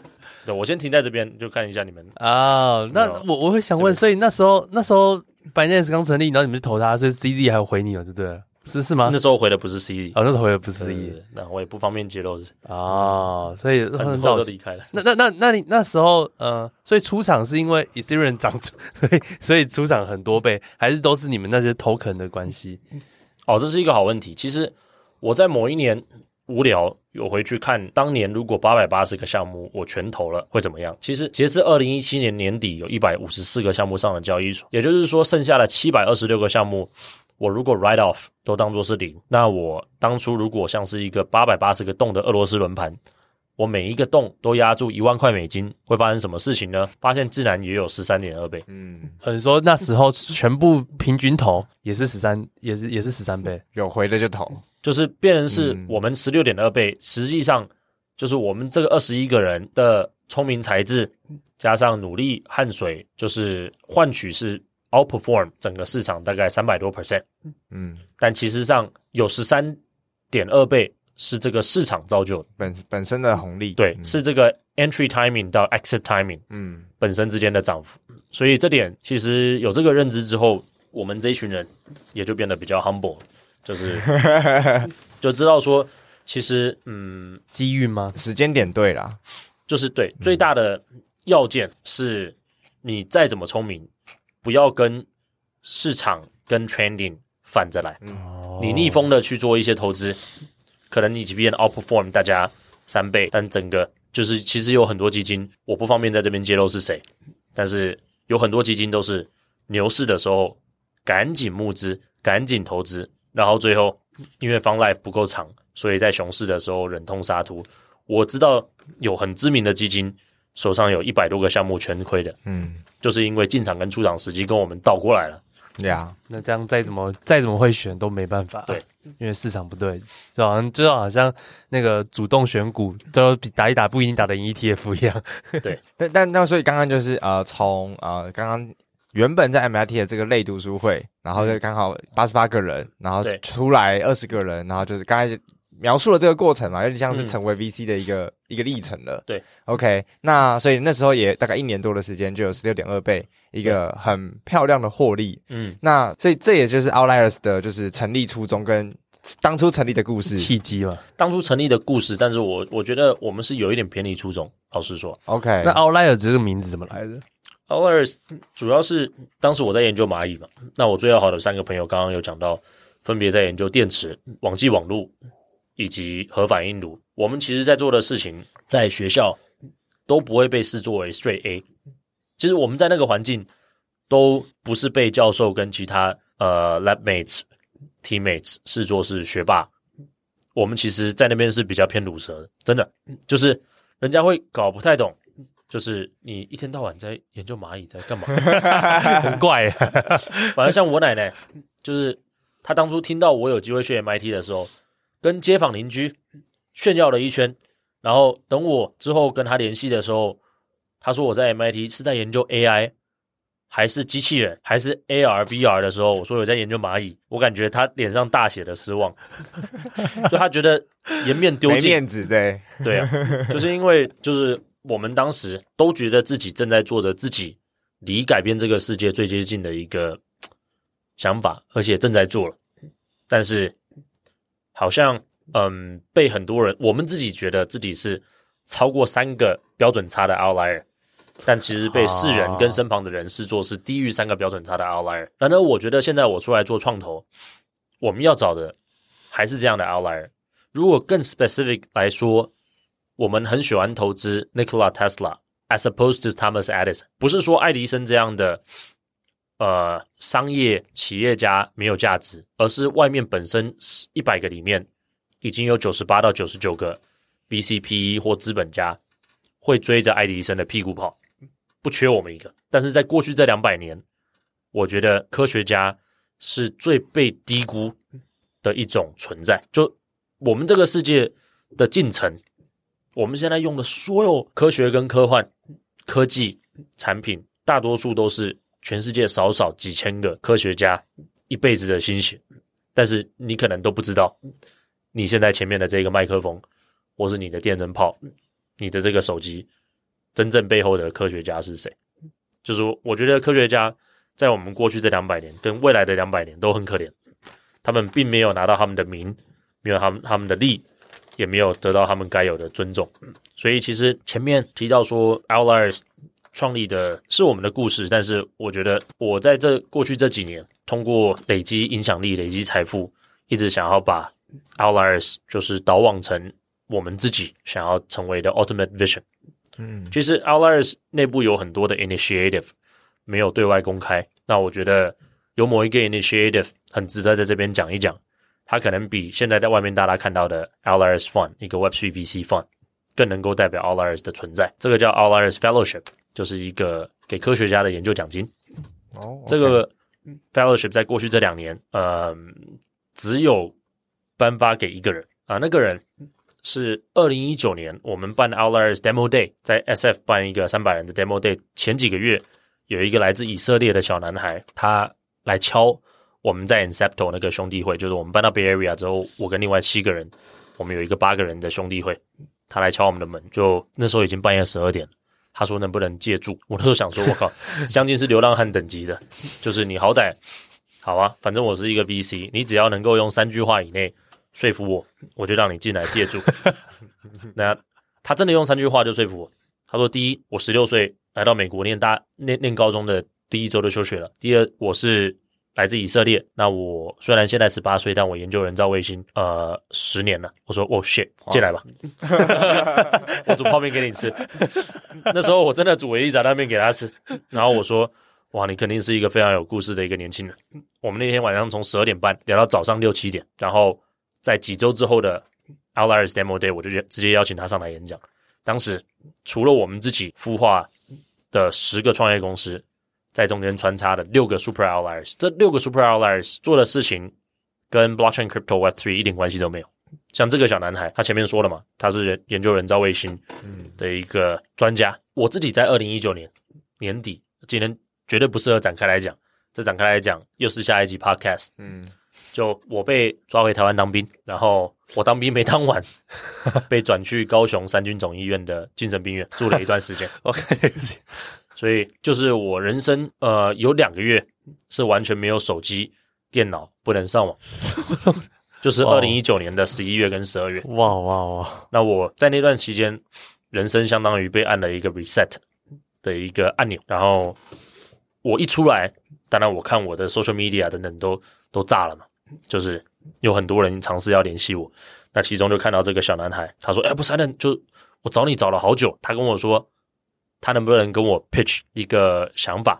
Speaker 1: 对，我先停在这边，就看一下你们
Speaker 4: 啊。Oh, 那我我会想问，所以那时候那时候 Binance 刚成立，然后你们就投他，所以 CZ 还有回你了，对不对？是是吗？
Speaker 1: 那时候回的不是 C，
Speaker 4: 哦，那时候回的不是 C，
Speaker 1: 那我也不方便揭露。
Speaker 4: 哦，所以
Speaker 1: 很早就离开了。
Speaker 4: 那那那那你那时候呃，所以出场是因为 Ethereum 涨，所以所以出场很多倍，还是都是你们那些 token 的关系？
Speaker 1: 哦，这是一个好问题。其实我在某一年无聊，有回去看当年如果八百八十个项目我全投了会怎么样？其实截至二零一七年年底，有一百五十四个项目上了交易所，也就是说，剩下的七百二十六个项目，我如果 write off 都当做是零，那我当初如果像是一个八百八十个洞的俄罗斯轮盘。我每一个洞都压住一万块美金，会发生什么事情呢？发现自然也有十三点二倍。
Speaker 4: 嗯，很说那时候全部平均投也是十三，也是也是十三倍，
Speaker 2: 有回的就投，
Speaker 1: 就是变成是我们十六点二倍，实际上就是我们这个二十一个人的聪明才智加上努力汗水，就是换取是 outperform 整个市场大概三百多 percent。嗯，但其实上有十三点二倍。是这个市场造就的。
Speaker 2: 本本身的红利，
Speaker 1: 对，嗯、是这个 entry timing 到 exit timing，嗯，本身之间的涨幅，所以这点其实有这个认知之后，我们这一群人也就变得比较 humble，就是 就知道说，其实嗯，
Speaker 4: 机遇吗？
Speaker 2: 时间点对啦，
Speaker 1: 就是对，最大的要件是你再怎么聪明，不要跟市场跟 trending 反着来，嗯、你逆风的去做一些投资。可能你即便 outperform 大家三倍，但整个就是其实有很多基金，我不方便在这边揭露是谁，但是有很多基金都是牛市的时候赶紧募资、赶紧投资，然后最后因为 fund life 不够长，所以在熊市的时候忍痛杀出。我知道有很知名的基金手上有一百多个项目全亏的，嗯，就是因为进场跟出场时机跟我们倒过来了。
Speaker 4: 对啊，那这样再怎么再怎么会选都没办法，
Speaker 1: 对，
Speaker 4: 因为市场不对，就好像就好像那个主动选股都打一打不一定打得赢 ETF 一样，
Speaker 1: 对。
Speaker 2: 但但那所以刚刚就是呃从呃刚刚原本在 MIT 的这个类读书会，然后就刚好八十八个人，然后出来二十个人，然后就是刚才。描述了这个过程嘛，有点像是成为 VC 的一个、嗯、一个历程了。
Speaker 1: 对
Speaker 2: ，OK，那所以那时候也大概一年多的时间，就有十六点二倍，一个很漂亮的获利。嗯，那所以这也就是 Outliers 的就是成立初衷跟当初成立的故事
Speaker 4: 契机嘛。
Speaker 1: 当初成立的故事，但是我我觉得我们是有一点偏离初衷，老实说。
Speaker 2: OK，
Speaker 4: 那 Outliers 这个名字怎么来的
Speaker 1: ？Outliers 主要是当时我在研究蚂蚁嘛，那我最要好的三个朋友刚刚有讲到，分别在研究电池、网际网路。以及核反应炉，我们其实在做的事情，在学校都不会被视作为 straight A。其实我们在那个环境，都不是被教授跟其他呃 lab mates teammates 视作是学霸。我们其实，在那边是比较偏鲁蛇的，真的，就是人家会搞不太懂，就是你一天到晚在研究蚂蚁在干嘛，
Speaker 4: 很怪。
Speaker 1: 反正像我奶奶，就是她当初听到我有机会去 MIT 的时候。跟街坊邻居炫耀了一圈，然后等我之后跟他联系的时候，他说我在 MIT 是在研究 AI，还是机器人，还是 AR VR 的时候，我说我在研究蚂蚁，我感觉他脸上大写的失望，就他觉得颜面丢
Speaker 2: 尽，面子，对
Speaker 1: 对啊，就是因为就是我们当时都觉得自己正在做着自己离改变这个世界最接近的一个想法，而且正在做了，但是。好像，嗯，被很多人，我们自己觉得自己是超过三个标准差的 outlier，但其实被世人跟身旁的人视作是低于三个标准差的 outlier。然而，我觉得现在我出来做创投，我们要找的还是这样的 outlier。如果更 specific 来说，我们很喜欢投资 Nikola Tesla，as opposed to Thomas Edison，不是说爱迪生这样的。呃，商业企业家没有价值，而是外面本身一百个里面已经有九十八到九十九个 VCPE 或资本家会追着爱迪生的屁股跑，不缺我们一个。但是在过去这两百年，我觉得科学家是最被低估的一种存在。就我们这个世界的进程，我们现在用的所有科学跟科幻科技产品，大多数都是。全世界少少几千个科学家一辈子的心血，但是你可能都不知道，你现在前面的这个麦克风，或是你的电灯泡，你的这个手机，真正背后的科学家是谁？就是说，我觉得科学家在我们过去这两百年跟未来的两百年都很可怜，他们并没有拿到他们的名，没有他们他们的利，也没有得到他们该有的尊重。所以，其实前面提到说，Outliers。创立的是我们的故事，但是我觉得我在这过去这几年，通过累积影响力、累积财富，一直想要把 Outliers 就是导往成我们自己想要成为的 Ultimate Vision。嗯，其实 Outliers 内部有很多的 initiative 没有对外公开。那我觉得有某一个 initiative 很值得在这边讲一讲。它可能比现在在外面大家看到的 Outliers Fund 一个 Web3 VC Fund 更能够代表 Outliers 的存在。这个叫 Outliers Fellowship，就是一个给科学家的研究奖金。哦，oh. 这个 Fellowship 在过去这两年，呃，只有颁发给一个人啊，那个人是二零一九年我们办 Outliers Demo Day，在 SF 办一个三百人的 Demo Day 前几个月，有一个来自以色列的小男孩，他来敲。我们在 Incepto 那个兄弟会，就是我们搬到 Bay Area 之后，我跟另外七个人，我们有一个八个人的兄弟会，他来敲我们的门，就那时候已经半夜十二点，他说能不能借住？我那时候想说，我靠，将近是流浪汉等级的，就是你好歹好啊，反正我是一个 VC，你只要能够用三句话以内说服我，我就让你进来借住。那他真的用三句话就说服我，他说：第一，我十六岁来到美国念大念念高中的第一周就休学了；第二，我是。来自以色列，那我虽然现在十八岁，但我研究人造卫星呃十年了。我说哦 shit，进来吧，我煮泡面给你吃。那时候我真的煮维力炸酱面给他吃，然后我说哇，你肯定是一个非常有故事的一个年轻人。我们那天晚上从十二点半聊到早上六七点，然后在几周之后的 Outliers Demo Day，我就直接邀请他上台演讲。当时除了我们自己孵化的十个创业公司。在中间穿插的六个 super outliers，这六个 super outliers 做的事情跟 blockchain crypto web three 一点关系都没有。像这个小男孩，他前面说了嘛，他是研究人造卫星的一个专家。嗯、我自己在二零一九年年底，今天绝对不适合展开来讲，这展开来讲又是下一集 podcast。嗯，就我被抓回台湾当兵，然后我当兵没当完，被转去高雄三军总医院的精神病院住了一段时间。OK。所以就是我人生呃有两个月是完全没有手机、电脑，不能上网，就是二零一九年的十一月跟十二月。哇哇哇！那我在那段期间，人生相当于被按了一个 reset 的一个按钮，然后我一出来，当然我看我的 social media 等等都都炸了嘛，就是有很多人尝试要联系我，那其中就看到这个小男孩，他说：“哎，不是，那就我找你找了好久。”他跟我说。他能不能跟我 pitch 一个想法？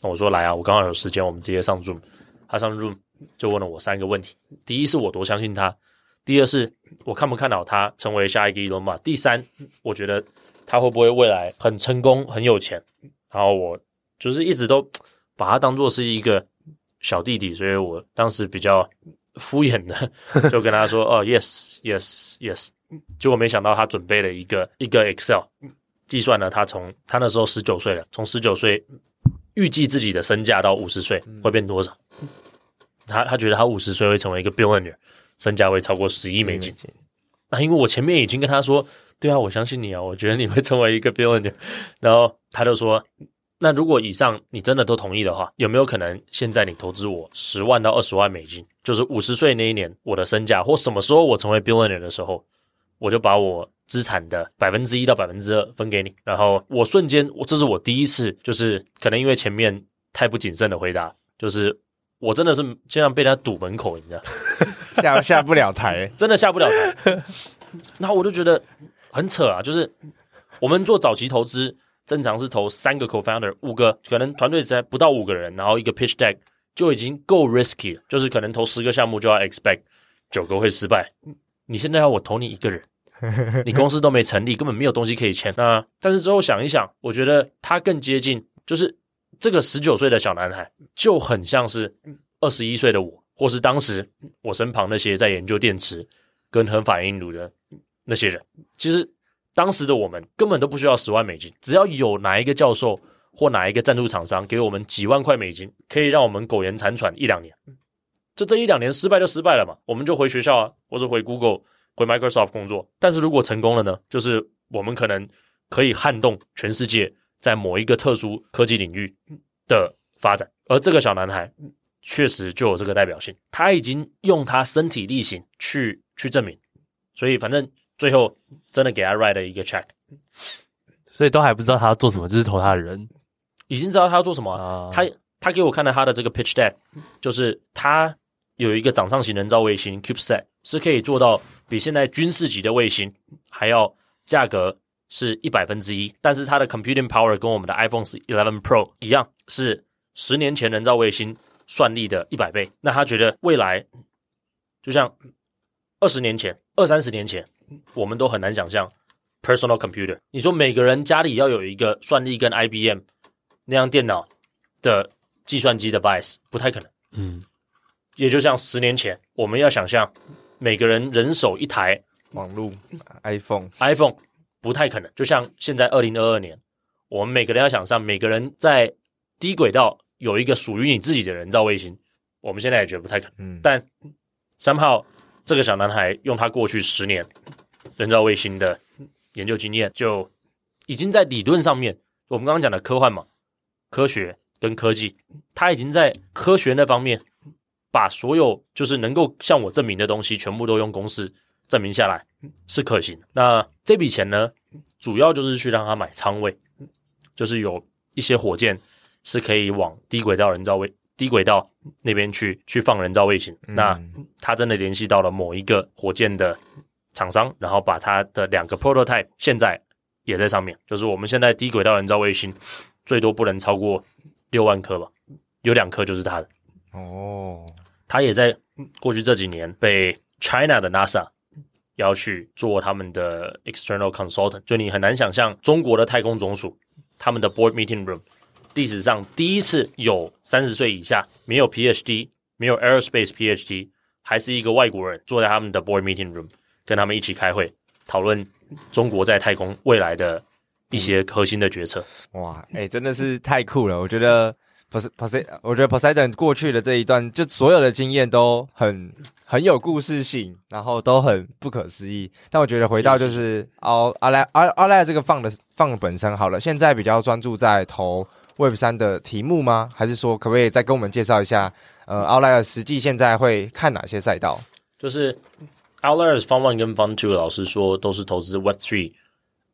Speaker 1: 那我说来啊，我刚好有时间，我们直接上 Zoom。他上 Zoom 就问了我三个问题：第一是我多相信他；第二是我看不看好他成为下一个 Elon Musk；第三，我觉得他会不会未来很成功、很有钱？然后我就是一直都把他当做是一个小弟弟，所以我当时比较敷衍的 就跟他说：“哦，yes，yes，yes。”结果没想到他准备了一个一个 Excel。计算了，他从他那时候十九岁了，从十九岁预计自己的身价到五十岁会变多少？嗯、他他觉得他五十岁会成为一个 billionaire，身价会超过十亿美金。那因为我前面已经跟他说，对啊，我相信你啊，我觉得你会成为一个 billionaire。然后他就说，那如果以上你真的都同意的话，有没有可能现在你投资我十万到二十万美金？就是五十岁那一年我的身价，或什么时候我成为 billionaire 的时候，我就把我。资产的百分之一到百分之二分给你，然后我瞬间，我这是我第一次，就是可能因为前面太不谨慎的回答，就是我真的是经常被他堵门口，你知道，
Speaker 2: 下下不了台，
Speaker 1: 真的下不了台。然后我就觉得很扯啊，就是我们做早期投资，正常是投三个 co-founder，五个可能团队才不到五个人，然后一个 pitch deck 就已经够 risky 了，就是可能投十个项目就要 expect 九个会失败。你现在要我投你一个人？你公司都没成立，根本没有东西可以签。那但是之后想一想，我觉得他更接近，就是这个十九岁的小男孩，就很像是二十一岁的我，或是当时我身旁那些在研究电池跟核反应炉的那些人。其实当时的我们根本都不需要十万美金，只要有哪一个教授或哪一个赞助厂商给我们几万块美金，可以让我们苟延残喘一两年。就这一两年失败就失败了嘛，我们就回学校啊，或者回 Google。回 Microsoft 工作，但是如果成功了呢？就是我们可能可以撼动全世界在某一个特殊科技领域的发展，而这个小男孩确实就有这个代表性，他已经用他身体力行去去证明，所以反正最后真的给他 write 了一个 check，
Speaker 4: 所以都还不知道他要做什么，就是投他的人。
Speaker 1: 已经知道他要做什么，啊，他他给我看了他的这个 pitch deck，就是他有一个掌上型人造卫星 CubeSat，是可以做到比现在军事级的卫星还要价格是一百分之一，但是它的 computing power 跟我们的 iPhone 11 Pro 一样，是十年前人造卫星算力的一百倍。那他觉得未来就像二十年前、二三十年前，我们都很难想象 personal computer。你说每个人家里要有一个算力跟 IBM 那样电脑的计算机的 device，不太可能。嗯，也就像十年前，我们要想象每个人人手一台
Speaker 2: 网络 iPhone，iPhone
Speaker 1: iPhone 不太可能。就像现在二零二二年，我们每个人要想上每个人在低轨道有一个属于你自己的人造卫星，我们现在也觉得不太可能。嗯，但 somehow 这个小男孩用他过去十年人造卫星的研究经验，就已经在理论上面，我们刚刚讲的科幻嘛，科学。跟科技，他已经在科学那方面把所有就是能够向我证明的东西，全部都用公式证明下来是可行。那这笔钱呢，主要就是去让他买仓位，就是有一些火箭是可以往低轨道人造卫低轨道那边去去放人造卫星。嗯、那他真的联系到了某一个火箭的厂商，然后把他的两个 prototype 现在也在上面，就是我们现在低轨道人造卫星最多不能超过。六万颗吧，有两颗就是他的哦。他也在过去这几年被 China 的 NASA 要去做他们的 external consultant，就你很难想象中国的太空总署他们的 board meeting room 历史上第一次有三十岁以下没有 PhD 没有 aerospace PhD 还是一个外国人坐在他们的 board meeting room 跟他们一起开会讨论中国在太空未来的。一些核心的决策，
Speaker 2: 哇，哎、真的是太酷了！我觉得 Poseidon，我觉得 Poseidon 过去的这一段，就所有的经验都很很有故事性，然后都很不可思议。但我觉得回到就是奥阿莱阿阿莱这个放的放本身好了，现在比较专注在投 Web 三的题目吗？还是说可不可以再跟我们介绍一下？呃，奥莱尔实际现在会看哪些赛道？
Speaker 1: 就是 Outliers Fund One 跟 Fund Two，老师说都是投资 Web Three。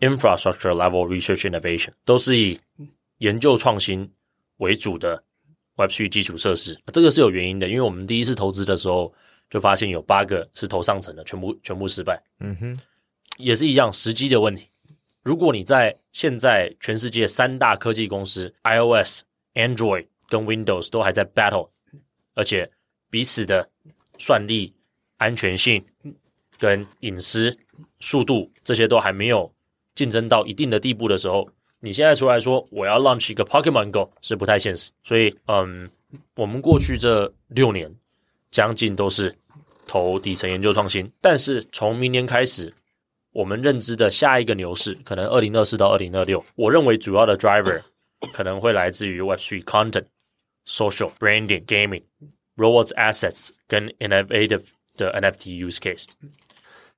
Speaker 1: Infrastructure level research innovation 都是以研究创新为主的 Web3 基础设施，这个是有原因的，因为我们第一次投资的时候就发现有八个是投上层的，全部全部失败。嗯哼，也是一样时机的问题。如果你在现在全世界三大科技公司 iOS、Android 跟 Windows 都还在 battle，而且彼此的算力、安全性跟隐私、速度这些都还没有。竞争到一定的地步的时候，你现在出来说我要 launch 一个 Pokemon Go 是不太现实。所以，嗯，我们过去这六年将近都是投底层研究创新。但是从明年开始，我们认知的下一个牛市，可能二零二四到二零二六，我认为主要的 driver 可能会来自于 Web3 content、social branding、gaming、Robots assets 跟 innovative 的 NFT use case。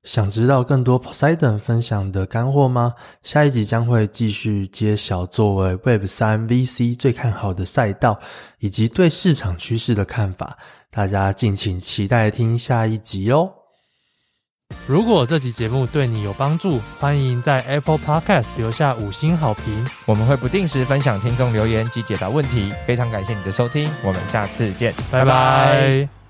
Speaker 3: 想知道更多 Poseidon 分享的干货吗？下一集将会继续揭晓作为 Web 三 VC 最看好的赛道，以及对市场趋势的看法。大家敬请期待听下一集哦。如果这集节目对你有帮助，欢迎在 Apple Podcast 留下五星好评。
Speaker 2: 我们会不定时分享听众留言及解答问题。非常感谢你的收听，我们下次见，拜拜。